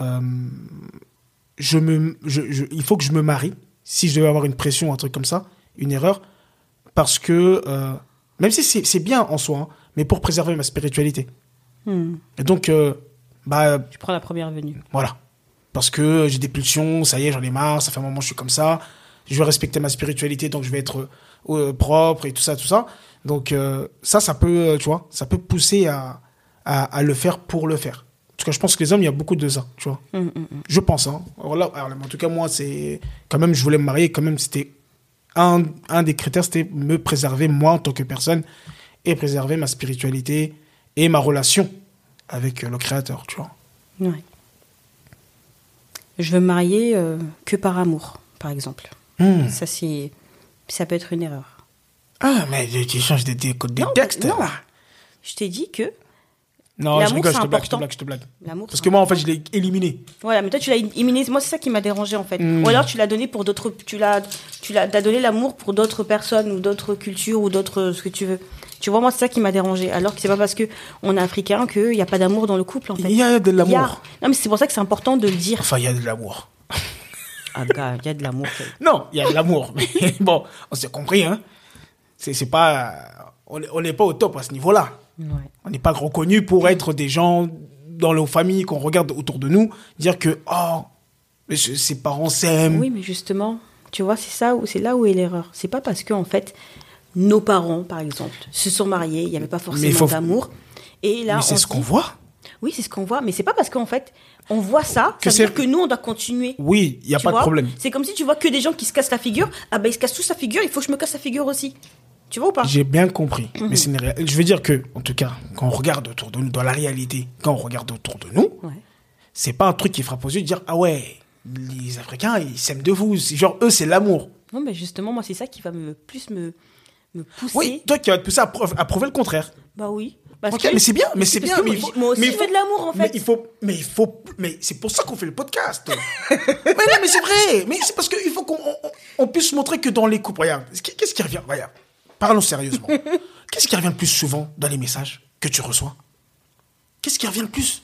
S1: Euh, je me, je, je- il faut que je me marie. Si je devais avoir une pression, un truc comme ça, une erreur, parce que euh, même si c'est bien en soi, hein, mais pour préserver ma spiritualité.
S2: Hmm.
S1: Et donc, euh, bah,
S2: Tu prends la première venue.
S1: voilà. Parce que j'ai des pulsions, ça y est, j'en ai marre, ça fait un moment que je suis comme ça. Je veux respecter ma spiritualité, donc je vais être euh, propre et tout ça, tout ça. Donc ça, ça peut, tu vois, ça peut pousser à, à, à le faire pour le faire. En tout cas, je pense que les hommes, il y a beaucoup de ça, tu vois.
S2: Hum, hum.
S1: Je pense, hein. Alors là, alors, en tout cas, moi, c'est quand même, je voulais me marier, quand même, c'était un, un des critères, c'était me préserver moi en tant que personne et préserver ma spiritualité et ma relation avec euh, le Créateur, tu vois.
S2: Ouais. Je veux me marier euh, que par amour, par exemple.
S1: Hmm.
S2: Ça, c'est, ça peut être une erreur.
S1: Ah, mais tu tu changes des, des, des
S2: Non,
S1: textes.
S2: non.
S1: là.
S2: Je t'ai dit que
S1: Non, je rigole, je te blague, je te blague, je te blague.
S2: l'amour.
S1: Parce que moi, en fait, je l'ai éliminé.
S2: Voilà, mais toi tu l'as éliminé. Moi c'est ça qui m'a dérangé en fait.
S1: Mm.
S2: Ou alors tu l'as donné pour d'autres, tu l'as, tu l'as, donné l'amour pour d'autres personnes ou d'autres cultures ou d'autres ce que tu veux. Tu vois, moi c'est ça qui m'a dérangé. Alors que c'est pas parce que on est africain qu'il n'y a pas d'amour dans le couple en fait.
S1: Il y a de
S2: a-
S1: l'amour.
S2: Non mais c'est pour ça que c'est important de le dire.
S1: Enfin, il y a de l'amour.
S2: Ah gars, il y a de l'amour.
S1: Non, il y a de l'amour. Mais bon, on s'est compris, hein. C'est c'est pas. On n'est pas au top à ce niveau-là.
S2: Ouais.
S1: On n'est pas reconnu pour être des gens dans nos familles qu'on regarde autour de nous, dire que, oh, ses parents s'aiment.
S2: Oui, mais justement, tu vois, c'est ça où c'est là où est l'erreur. C'est pas parce que en fait nos parents, par exemple, se sont mariés, il n'y avait pas forcément
S1: faut-
S2: d'amour. Et là,
S1: mais c'est ce qu'on voit.
S2: Oui, c'est ce qu'on voit, mais c'est pas parce qu'en fait on voit ça,
S1: Que
S2: ça veut dire que nous on doit continuer.
S1: Oui, il n'y a
S2: Tu
S1: pas de problème.
S2: C'est comme si tu vois que des gens qui se cassent la figure. Ah ben ils se cassent tous la figure, il faut que je me casse la figure aussi. Tu vois ou pas
S1: J'ai bien compris.
S2: Mhm.
S1: Mais c'est une réa- je veux dire que, en tout cas, quand on regarde autour de nous, dans la réalité, quand on regarde autour de nous,
S2: Ouais.
S1: c'est pas un truc qui frappe aux yeux de dire, ah ouais, les Africains, ils s'aiment de vous. C'est Genre, eux, c'est l'amour.
S2: Non, mais justement, moi c'est ça qui va me plus me me pousser.
S1: Oui, toi qui vas te pousser à, preuve- à prouver le contraire.
S2: Bah oui. Parce
S1: Ok,
S2: que-
S1: mais c'est bien, mais c'est bien.
S2: que
S1: mais il faut-
S2: moi aussi
S1: mais
S2: je
S1: il
S2: fais
S1: faut-
S2: de l'amour en
S1: Mais
S2: fait.
S1: il faut, mais il faut, mais c'est pour ça qu'on fait le podcast. mais non, mais c'est vrai. Mais c'est parce qu'il faut qu'on on- on puisse montrer que dans les couples, regarde, qu'est-ce qui revient, regarde, parlons sérieusement. Qu'est-ce qui revient le plus souvent dans les messages que tu reçois? Qu'est-ce qui revient le plus?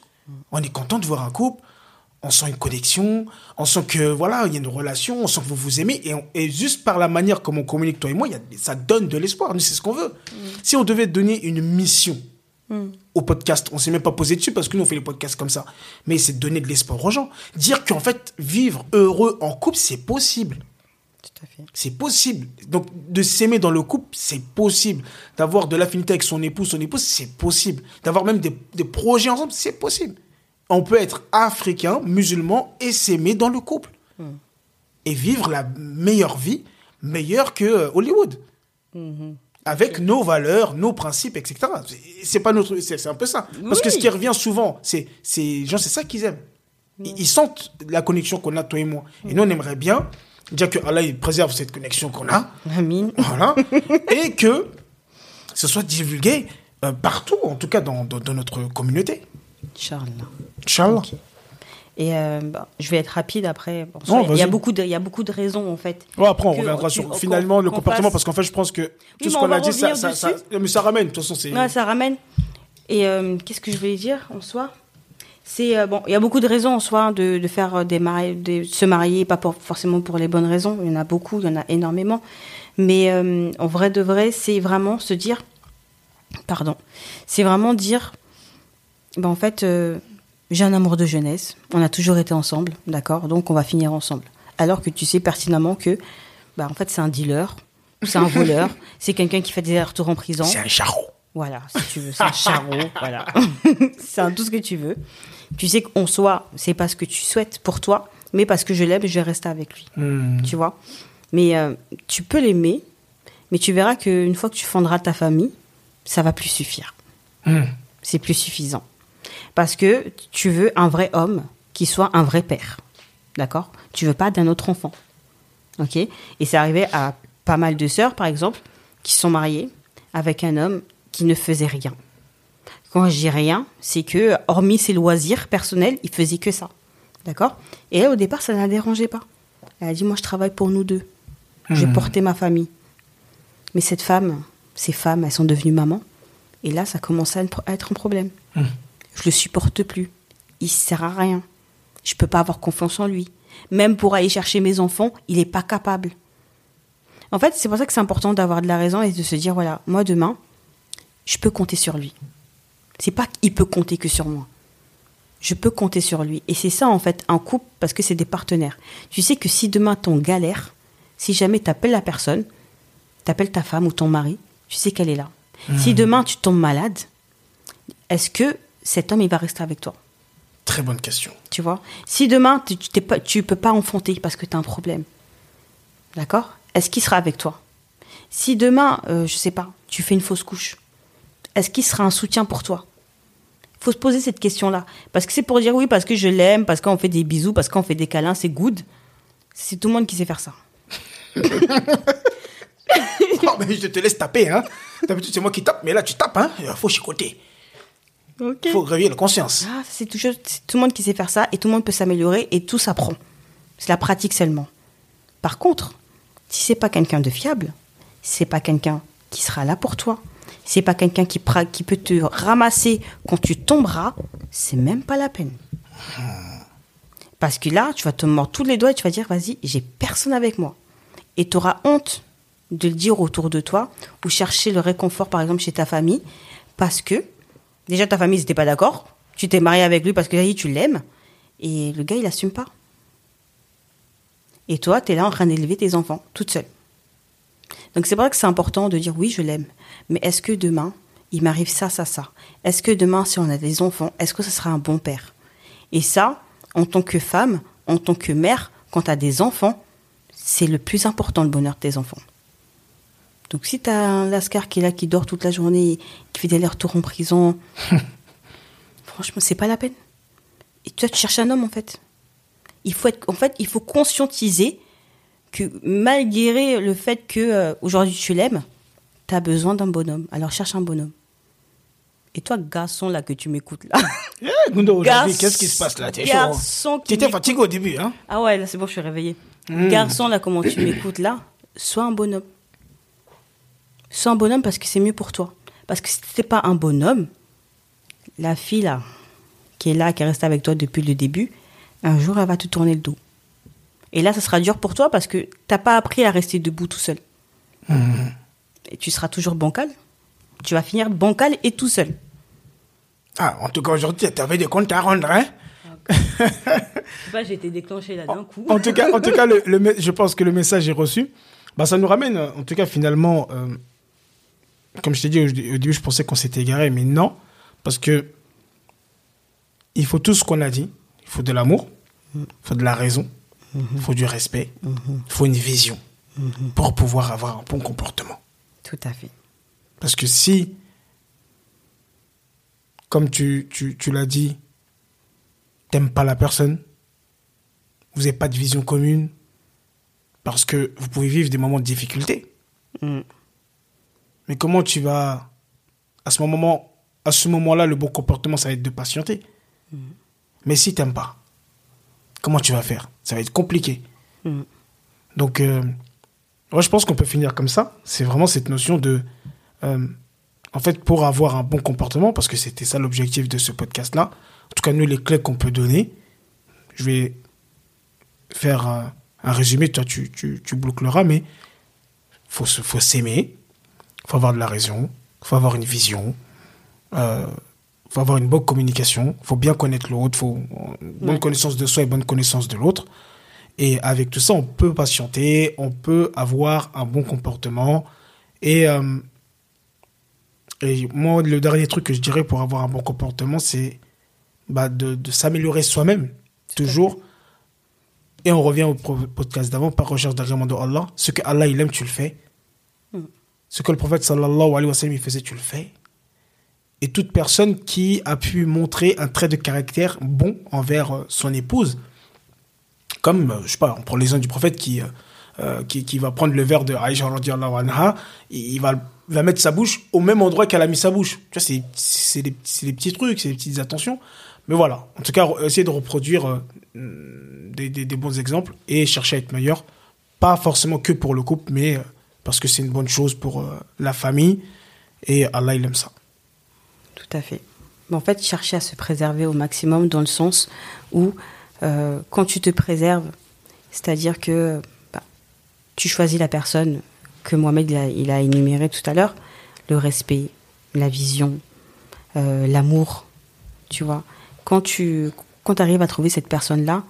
S1: On est content de voir un couple. On sent une connexion, on sent que voilà, il y a une relation, on sent que vous vous aimez, et, on- et juste par la manière comme on communique toi et moi, il y a- ça donne de l'espoir. Nous, c'est ce qu'on veut. Si on devait donner une mission, au podcast. On s'est même pas posé dessus parce que nous on fait les podcasts comme ça. Mais c'est de donner de l'espoir aux gens. Dire qu'en fait, vivre heureux en couple, c'est possible. C'est possible. Donc, de s'aimer dans le couple, c'est possible. D'avoir de l'affinité avec son époux, son épouse, c'est possible. D'avoir même des, des projets ensemble, c'est possible. On peut être africain, musulman et s'aimer dans le couple. Et vivre la meilleure vie, meilleure que euh, Hollywood. Avec nos valeurs, nos principes, etc. C'est- pas notre, c'est un peu ça. Parce que ce qui revient souvent, c'est, c'est, gens, c'est ça qu'ils aiment. Ils, ils sentent la connexion qu'on a, toi et moi. Et nous, on aimerait bien dire que Allah, il préserve cette connexion qu'on a.
S2: Amine.
S1: Voilà. et que ce soit divulgué euh, partout, en tout cas dans, dans, dans notre communauté.
S2: Inch'Allah.
S1: Inch'Allah.
S2: Et euh, bah, je vais être rapide après. Bon,
S1: Non,
S2: il y a beaucoup de, il y a beaucoup de raisons en fait.
S1: Ouais, après, on
S2: Que
S1: reviendra sur finalement le comportement, parce qu'en fait, je pense que tout ce
S2: on
S1: qu'on a dit, ça, mais ça ramène, de toute façon, c'est.
S2: Ouais, ça ramène. Et euh, qu'est-ce que je voulais dire en soi? C'est euh, bon, il y a beaucoup de raisons en soi hein, de, de faire euh, des mari- de se marier, pas pour- forcément pour les bonnes raisons. Il y en a beaucoup, il y en a énormément. Mais euh, en vrai de vrai, c'est vraiment se dire, pardon, c'est vraiment dire, ben en fait, euh, j'ai un amour de jeunesse. On a toujours été ensemble, d'accord. Donc on va finir ensemble. Alors que tu sais pertinemment que, bah en fait, c'est un dealer, c'est un voleur, c'est quelqu'un qui fait des retours en prison.
S1: C'est un charreau.
S2: Voilà, si tu veux, c'est un charreau, voilà. c'est un tout ce que tu veux. Tu sais qu'en soi, c'est pas ce que tu souhaites pour toi, mais parce que je l'aime, je vais rester avec lui.
S1: Hmm.
S2: Tu vois Mais euh, tu peux l'aimer, mais tu verras qu'une fois que tu fonderas ta famille, ça va plus suffire.
S1: Hmm.
S2: C'est plus suffisant. Parce que tu veux un vrai homme qui soit un vrai père. D'accord? Tu veux pas d'un autre enfant. Ok? Et c'est arrivé à pas mal de sœurs, par exemple, qui sont mariées avec un homme qui ne faisait rien. Quand je dis rien, c'est que, hormis ses loisirs personnels, il faisait que ça. D'accord? Et elle, au départ, ça ne la dérangeait pas. Elle a dit Moi, je travaille pour nous deux. Je vais porter ma famille. Mais cette femme, ces femmes, elles sont devenues mamans. Et là, ça commence à être- un problème. Je le supporte plus. Il sert à rien. Je peux pas avoir confiance en lui. Même pour aller chercher mes enfants, il n'est pas capable. En fait, c'est pour ça que c'est important d'avoir de la raison et de se dire voilà, moi demain, je peux compter sur lui. C'est pas qu'il peut compter que sur moi. Je peux compter sur lui. Et c'est ça, en fait, un couple, parce que c'est des partenaires. Tu sais que si demain ton galère, si jamais tu appelles la personne, tu appelles ta femme ou ton mari, tu sais qu'elle est là. Si demain tu tombes malade, est-ce que cet homme, il va rester avec toi?
S1: Très bonne question.
S2: tu vois? Si demain, tu pas, tu peux pas enfanter parce que tu as un problème, d'accord? Est-ce qu'il sera avec toi? Si demain, euh, je sais pas, tu fais une fausse couche, est-ce qu'il sera un soutien pour toi? Faut se poser cette question-là. Parce que c'est pour dire oui, parce que je l'aime, parce qu'on fait des bisous, parce qu'on fait des câlins, c'est good. C'est tout le monde qui sait faire ça.
S1: Oh, mais je te laisse taper, hein. D'habitude, c'est moi qui tape, mais là, tu tapes, hein. Il faut chicoter. Il faut réveiller la conscience.
S2: Ah, c'est tout, tout le monde qui sait faire ça et tout le monde peut s'améliorer et tout s'apprend. C'est la pratique seulement. Par contre, si c'est pas quelqu'un de fiable, si c'est pas quelqu'un qui sera là pour toi, c'est pas quelqu'un qui, peut te ramasser quand tu tomberas, c'est même pas la peine. Parce que là, tu vas te mordre tous les doigts et tu vas dire, vas-y, j'ai personne avec moi. Et tu auras honte de le dire autour de toi ou chercher le réconfort, par exemple, chez ta famille, parce que déjà ta famille n'était pas d'accord. Tu t'es marié avec lui parce que tu l'aimes. Et le gars, il assume pas. Et toi, tu es là en train d'élever tes enfants, toute seule. Donc c'est pour ça que c'est important de dire oui, je l'aime. Mais est-ce que demain, il m'arrive ça, ça, ça? Est-ce que demain, si on a des enfants, est-ce que ce sera un bon père? Et ça, en tant que femme, en tant que mère, quand tu as des enfants, c'est le plus important, le bonheur de tes enfants. Donc si tu as un lascar qui est là, qui dort toute la journée, qui fait des allers-retours en prison, franchement, c'est pas la peine. Et toi, tu cherches un homme, en fait. Il faut être, en fait, il faut conscientiser que malgré le fait que euh, aujourd'hui tu l'aimes, tu as besoin d'un bonhomme. Alors cherche un bonhomme. Et toi, garçon, là, que tu m'écoutes, là.
S1: Eh, Gundo, aujourd'hui,
S2: Garçon-
S1: qu'est-ce qui se passe là? T'es chaud. hein?
S2: garçon qui m'écoute.
S1: fatigué au début, hein?
S2: Ah ouais, là, c'est bon, je suis réveillée.
S1: Hmm.
S2: Garçon, là, comment tu m'écoutes, là, sois un bonhomme. Sois un bonhomme parce que c'est mieux pour toi. Parce que si t'es pas un bonhomme, la fille, là, qui est là, qui est restée avec toi depuis le début, un jour, elle va te tourner le dos. Et là, ça sera dur pour toi parce que t'as pas appris à rester debout tout seul. Et tu seras toujours bancal. Tu vas finir bancal et tout seul.
S1: Ah, en tout cas, aujourd'hui, tu avais des comptes à rendre, hein
S2: pas, j'ai été déclenchée là d'un coup.
S1: En tout cas, en tout cas le, je pense que le message est reçu. Bah, ça nous ramène, en tout cas, finalement, euh, comme je t'ai dit au, au début, je pensais qu'on s'était égaré, mais non, parce que il faut tout ce qu'on a dit. Il faut de l'amour, il faut de la raison, il faut du respect, il faut une vision pour pouvoir avoir un bon comportement.
S2: Tout à fait.
S1: Parce que si, comme tu, tu, tu l'as dit, t'aimes pas la personne, vous n'avez pas de vision commune, parce que vous pouvez vivre des moments de difficulté.
S2: Mm.
S1: Mais comment tu vas, à ce moment, à ce moment-là, le bon comportement, ça va être de patienter. Mais si t'aimes pas, comment tu vas faire? Ça va être compliqué.
S2: Mm.
S1: Donc, euh, moi, je pense qu'on peut finir comme ça. C'est vraiment cette notion de, euh, en fait, pour avoir un bon comportement, parce que c'était ça l'objectif de ce podcast-là. En tout cas, nous, les clés qu'on peut donner, je vais faire un, un résumé. Toi, tu, tu, tu boucleras, mais faut faut s'aimer, faut avoir de la raison, faut avoir une vision, euh, faut avoir une bonne communication, faut bien connaître l'autre, faut une bonne
S2: Ouais.
S1: connaissance de soi et bonne connaissance de l'autre. Et avec tout ça, on peut patienter, on peut avoir un bon comportement. Et, euh, et moi, le dernier truc que je dirais pour avoir un bon comportement, c'est bah, de, de s'améliorer soi-même, toujours. Et on revient au podcast d'avant, par recherche d'agrément de Allah. Ce que Allah il aime, tu le fais.
S2: Mm.
S1: Ce que le prophète sallallahu alayhi wa sallam il faisait, tu le fais. Et toute personne qui a pu montrer un trait de caractère bon envers euh, son épouse, comme, euh, je sais pas, on prend l'exemple du prophète qui, euh, qui, va prendre le verre de Aïcha anha, il va, va mettre sa bouche au même endroit qu'elle a mis sa bouche. Tu vois, c'est, des, des petits trucs, c'est des petites attentions. Mais voilà, en tout cas, essayer de reproduire des, des, des bons exemples et chercher à être meilleur. Pas forcément que pour le couple, mais parce que c'est une bonne chose pour la famille. Et Allah, il aime ça.
S2: Tout à fait. Mais en fait, chercher à se préserver au maximum dans le sens où, euh, quand tu te préserves, c'est-à-dire que bah, tu choisis la personne que Mohamed il a, il a énumérée tout à l'heure, le respect, la vision, euh, l'amour, tu vois. Quand tu quand arrives à trouver cette personne-là,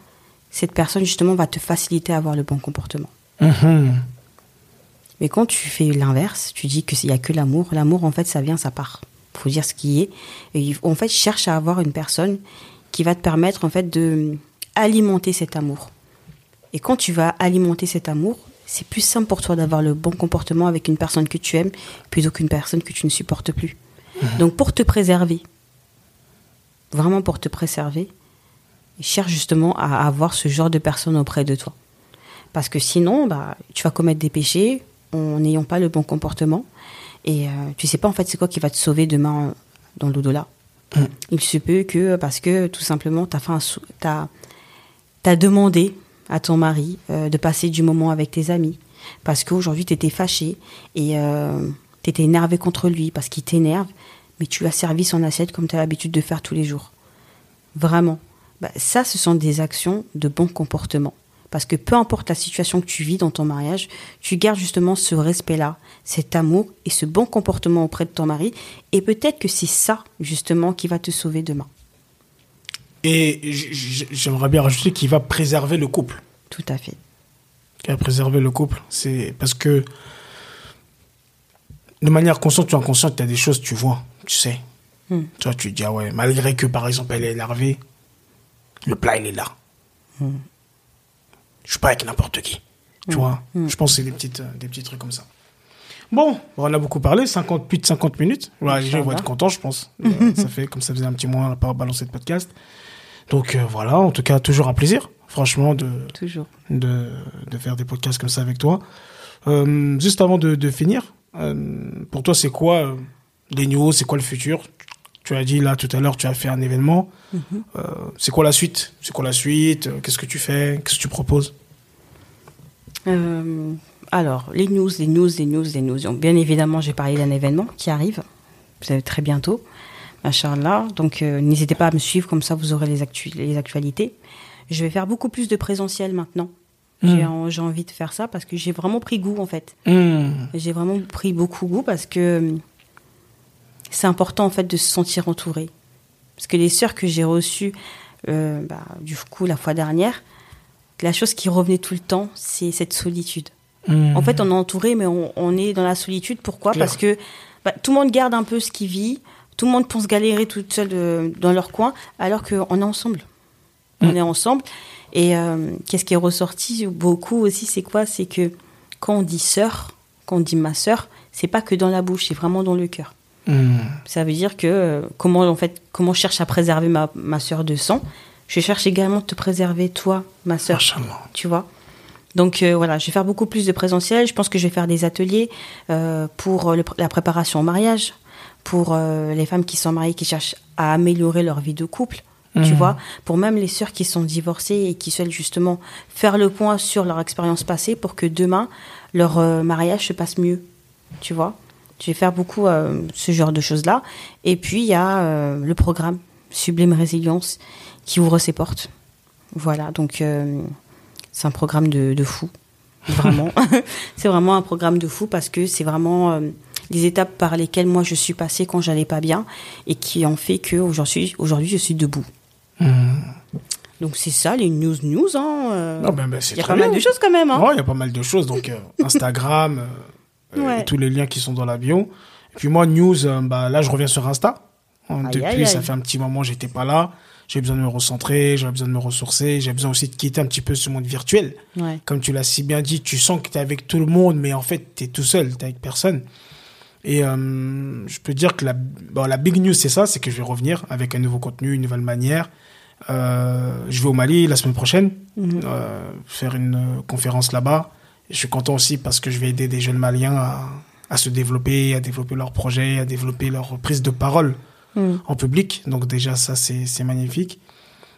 S2: cette personne justement va te faciliter à avoir le bon comportement. Mais quand tu fais l'inverse, tu dis qu'il n'y a que l'amour. L'amour, en fait, ça vient, ça part. Il faut dire ce qui est. Et en fait, cherche à avoir une personne qui va te permettre, en fait, de alimenter cet amour. Et quand tu vas alimenter cet amour, c'est plus simple pour toi d'avoir le bon comportement avec une personne que tu aimes plutôt qu'une personne que tu ne supportes plus. Donc, pour te préserver, vraiment pour te préserver, cherche justement à avoir ce genre de personne auprès de toi. Parce que sinon, bah, tu vas commettre des péchés en n'ayant pas le bon comportement. Et euh, tu sais pas en fait c'est quoi qui va te sauver demain euh, dans l'au-delà.
S1: Mm.
S2: Il se peut que parce que tout simplement tu as, as, demandé à ton mari euh, de passer du moment avec tes amis. Parce qu'aujourd'hui tu étais fâché et tu étais énervé contre lui parce qu'il t'énerve. Mais tu as servi son assiette comme tu as l'habitude de faire tous les jours. Vraiment. Bah, ça, ce sont des actions de bon comportement. Parce que peu importe la situation que tu vis dans ton mariage, tu gardes justement ce respect-là, cet amour et ce bon comportement auprès de ton mari. Et peut-être que c'est ça, justement, qui va te sauver demain.
S1: Et j'aimerais bien rajouter qu'il va préserver le couple.
S2: Tout à fait.
S1: Qui va préserver le couple. C'est parce que de manière consciente ou inconsciente, tu as des choses, tu vois, tu sais.
S2: Hmm.
S1: Tu vois, tu te dis, ah ouais, malgré que par exemple elle est énervée, le plat il est là. Je suis pas avec n'importe qui. Tu vois, je pense que c'est des, petites, euh, des petits trucs comme ça. Bon, on a beaucoup parlé, 50, plus de 50 minutes. Ouais, les gens vont être contents, je pense. Euh, ça fait comme ça faisait un petit mois, on n'a pas balancé de podcast. Donc euh, voilà, en tout cas, toujours un plaisir, franchement, de,
S2: Toujours.
S1: de, de faire des podcasts comme ça avec toi. Euh, juste avant de, de finir, pour toi, c'est quoi les news C'est quoi le futur? Tu as dit là tout à l'heure, tu as fait un événement. Euh, c'est quoi la suite? C'est quoi la suite? Euh, Qu'est-ce que tu fais? Qu'est-ce que tu proposes?
S2: Euh, alors, les news, les news, les news, les news. Donc, bien évidemment, j'ai parlé d'un événement qui arrive très bientôt. Inch'Allah. Donc, euh, n'hésitez pas à me suivre, comme ça, vous aurez les, actu- les actualités. Je vais faire beaucoup plus de présentiel maintenant. J'ai en- J'ai envie de faire ça parce que j'ai vraiment pris goût, en fait.
S1: Hmm.
S2: J'ai vraiment pris beaucoup goût parce que c'est important en fait de se sentir entouré. Parce que les sœurs que j'ai reçues, euh, bah, du coup la fois dernière, la chose qui revenait tout le temps, c'est cette solitude.
S1: Hmm.
S2: En fait, on est entouré, mais on, on est dans la solitude. Pourquoi? Parce que bah, tout le monde garde un peu ce qu'il vit, tout le monde pense galérer toute seule euh, dans leur coin, alors qu'on est ensemble. On est ensemble. Et euh, qu'est-ce qui est ressorti beaucoup aussi, c'est quoi? C'est que quand on dit sœur, quand on dit ma sœur, c'est pas que dans la bouche, c'est vraiment dans le cœur.
S1: Hmm.
S2: Ça veut dire que comment en fait comment je cherche à préserver ma, ma sœur de sang, Je cherche également de te préserver, toi, ma.
S1: Machallah.
S2: Tu vois? Donc euh, voilà, je vais faire beaucoup plus de présentiel. Je pense que je vais faire des ateliers euh, pour le- la préparation au mariage, pour euh, les femmes qui sont mariées, qui cherchent à améliorer leur vie de couple. Tu
S1: Mhm.
S2: vois, pour même les sœurs qui sont divorcées et qui souhaitent justement faire le point sur leur expérience passée pour que demain leur mariage se passe mieux. Tu vois, je vais faire beaucoup euh, ce genre de choses là. Et puis il y a euh, le programme Sublime Résilience qui ouvre ses portes. Voilà, donc euh, c'est un programme de, de fou, vraiment. c'est vraiment un programme de fou parce que c'est vraiment les étapes par lesquelles moi je suis passée quand j'allais pas bien et qui ont fait que aujourd'hui, aujourd'hui je suis debout.
S1: Mhm.
S2: Donc c'est ça les news news. Hein, euh.
S1: Non, ben, ben,
S2: il y a pas mal de choses quand même. Hein.
S1: Ouais, il y a pas mal de choses. Donc, euh, Instagram,
S2: Ouais.
S1: et tous les liens qui sont dans la bio. Et puis moi, news, euh, bah, là, je reviens sur Insta. Euh,
S2: Aïe,
S1: Depuis,
S2: aïe,
S1: ça fait un petit moment, j'étais pas là. J'ai besoin de me recentrer, j'ai besoin de me ressourcer, j'ai besoin aussi de quitter un petit peu ce monde virtuel.
S2: Ouais.
S1: Comme tu l'as si bien dit, tu sens que tu es avec tout le monde, mais en fait, tu es tout seul, tu avec personne. Et euh, je peux dire que la, bon, la big news, c'est ça, c'est que je vais revenir avec un nouveau contenu, une nouvelle manière. Euh, je vais au Mali la semaine prochaine,
S2: Mhm.
S1: euh, faire une euh, conférence là-bas. Je suis content aussi parce que je vais aider des jeunes Maliens à, à se développer, à développer leurs projets, à développer leur prise de parole
S2: Mhm.
S1: en public. Donc déjà, ça, c'est magnifique.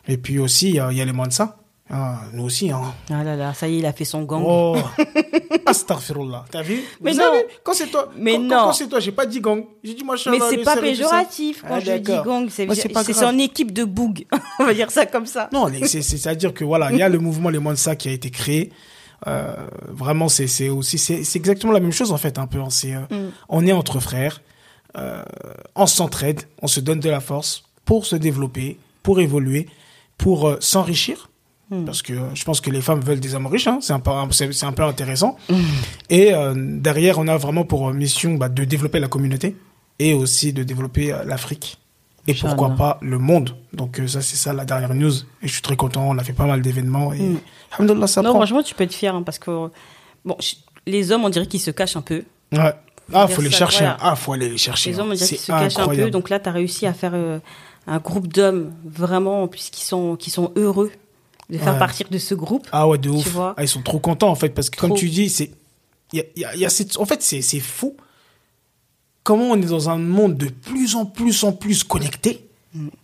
S1: Et puis aussi, il y a, il y a les Mansa. Ah, nous aussi, hein.
S2: Ah là là, ça y est, il a fait son gang.
S1: Oh, astaghfirullah. T'as vu?
S2: Mais
S1: Vous
S2: non.
S1: savez, quand c'est toi,
S2: Mais
S1: quand, quand-
S2: non.
S1: quand c'est toi, j'ai pas dit gang. J'ai dit moi,
S2: Mais c'est pas péjoratif quand
S1: Ah,
S2: je dis gang, c'est
S1: c'est
S2: son équipe de boug. On va dire ça comme ça.
S1: Non, c'est- c'est- c'est-à-dire que voilà, il y a le mouvement Les Mansa qui a été créé. Euh, vraiment, c'est aussi, c'est exactement la même chose en fait, un peu. hein. C'est, euh,
S2: Mm.
S1: On est entre frères, euh, on s'entraide, on se donne de la force pour se développer, pour évoluer, pour s'enrichir.
S2: Mm.
S1: Parce que je pense que les femmes veulent des hommes riches, hein. c'est un, un peu intéressant.
S2: Mm.
S1: Et euh, derrière, on a vraiment pour mission bah, de développer la communauté et aussi de développer l'Afrique. Et pourquoi pas le monde. Donc euh, ça, c'est ça la dernière news. Et je suis très content, on a fait pas mal d'événements. Et
S2: Mm.
S1: ça
S2: Non,
S1: prend.
S2: franchement, tu peux être fier hein, parce que bon, je- les hommes, on dirait qu'ils se cachent un peu.
S1: Ouais. Ah, faut les
S2: ça,
S1: chercher.
S2: voilà.
S1: Ah, faut aller les chercher.
S2: Les hommes, on
S1: hein.
S2: dirait qu'ils se cachent un peu. Donc là, tu as réussi à faire euh, un groupe d'hommes vraiment, puisqu'ils sont, qui sont heureux de faire
S1: Ouais.
S2: partir de ce groupe.
S1: Ah ouais, de ouf. Ah, ils sont trop contents en fait parce que comme tu dis, c'est y a, y a- y a cette- en fait c'est c'est fou comment on est dans un monde de plus en plus en plus connecté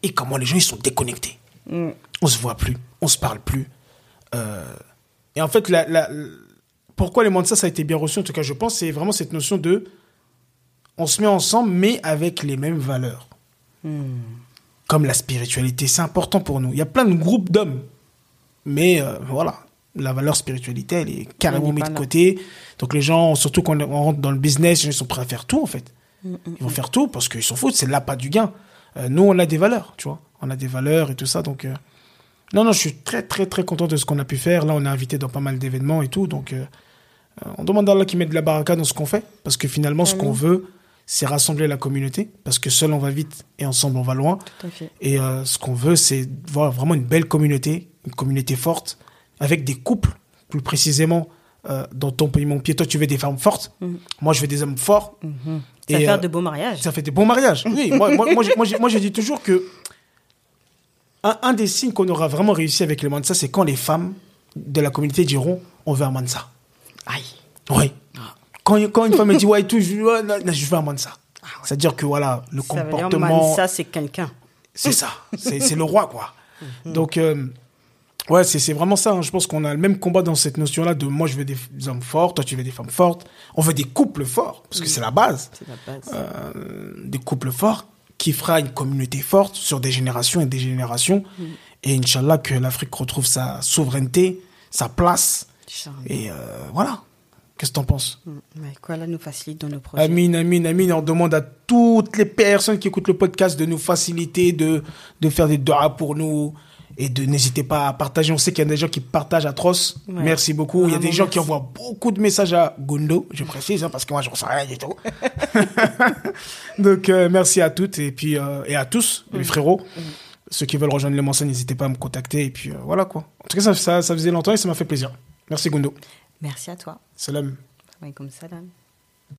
S1: et comment les gens ils sont déconnectés.
S2: Mm.
S1: On se voit plus, on se parle plus. Euh, et en fait, la, la- pourquoi les ça ça a été bien reçu, en tout cas, je pense, c'est vraiment cette notion de on se met ensemble, mais avec les mêmes valeurs.
S2: Mm.
S1: Comme la spiritualité, c'est important pour nous. Il y a plein de groupes d'hommes, mais euh, voilà, la valeur spiritualité, elle est carrément mise de côté. Donc les gens, surtout quand on rentre dans le business, ils sont prêts à faire tout, en fait.
S2: Mm,
S1: Ils vont faire tout parce qu'ils s'en foutent, c'est là pas du gain. Euh, nous, on a des valeurs, tu vois. On a des valeurs et tout ça, donc... euh, Non, non, je suis très, très, très content de ce qu'on a pu faire. Là, on est invité dans pas mal d'événements et tout, donc... euh, on demande à Allah qui mette de la baraka dans ce qu'on fait, parce que finalement, ce qu'on veut, c'est rassembler la communauté, parce que seul on va vite et ensemble on va loin.
S2: Tout à fait.
S1: Et ce qu'on veut, c'est voir vraiment une belle communauté, une communauté forte, avec des couples, plus précisément. dans ton pays, mon pied, toi, tu veux des femmes fortes?
S2: Mhm.
S1: Moi, je veux des hommes forts.
S2: Mhm. Ça
S1: Et,
S2: va faire
S1: euh,
S2: de beaux mariages.
S1: Ça fait des bons mariages. Oui, moi, moi, moi, j'ai- moi, je dis toujours que un, un des signes qu'on aura vraiment réussi avec le Mansa, c'est quand les femmes de la communauté diront on veut un Mansa.
S2: Aïe.
S1: Oui. Quand, quand une femme me dit ouais, tout, je, je veux un Mansa. C'est-à-dire que voilà, le
S2: Ça veut dire,
S1: comportement.
S2: man, ça, c'est quelqu'un.
S1: C'est ça, c'est le roi, quoi. Donc, euh, ouais, c'est vraiment ça. hein. Je pense qu'on a le même combat dans cette notion-là de moi, je veux des hommes forts, toi, tu veux des femmes fortes. On veut des couples forts, parce que c'est la base.
S2: C'est la base.
S1: Euh, des couples forts qui fera une communauté forte sur des générations et des générations. Et Inch'Allah, que l'Afrique retrouve sa souveraineté, sa place. Et euh, voilà. Qu'est-ce que t'en penses?
S2: Mm. Ouais, qu'Allah nous facilite dans nos projets.
S1: Amin, amin, amin. Et on demande à toutes les personnes qui écoutent le podcast de nous faciliter, de, de faire des doigts pour nous. Et de n'hésitez pas à partager. On sait qu'il y a des gens qui partagent atroce.
S2: Ouais.
S1: Merci beaucoup. Il y a des gens qui envoient beaucoup de messages à Gundo, je précise, hein, parce que moi, je ne sais rien du tout. Donc, euh, merci à toutes et, puis, euh, et à tous, les frérots. Ceux qui veulent rejoindre le Mansa, n'hésitez pas à me contacter. Et puis, euh, voilà quoi. En tout cas, ça, ça, ça faisait longtemps et ça m'a fait plaisir. Merci Gundo.
S2: Merci à toi.
S1: Salam.
S2: Salam.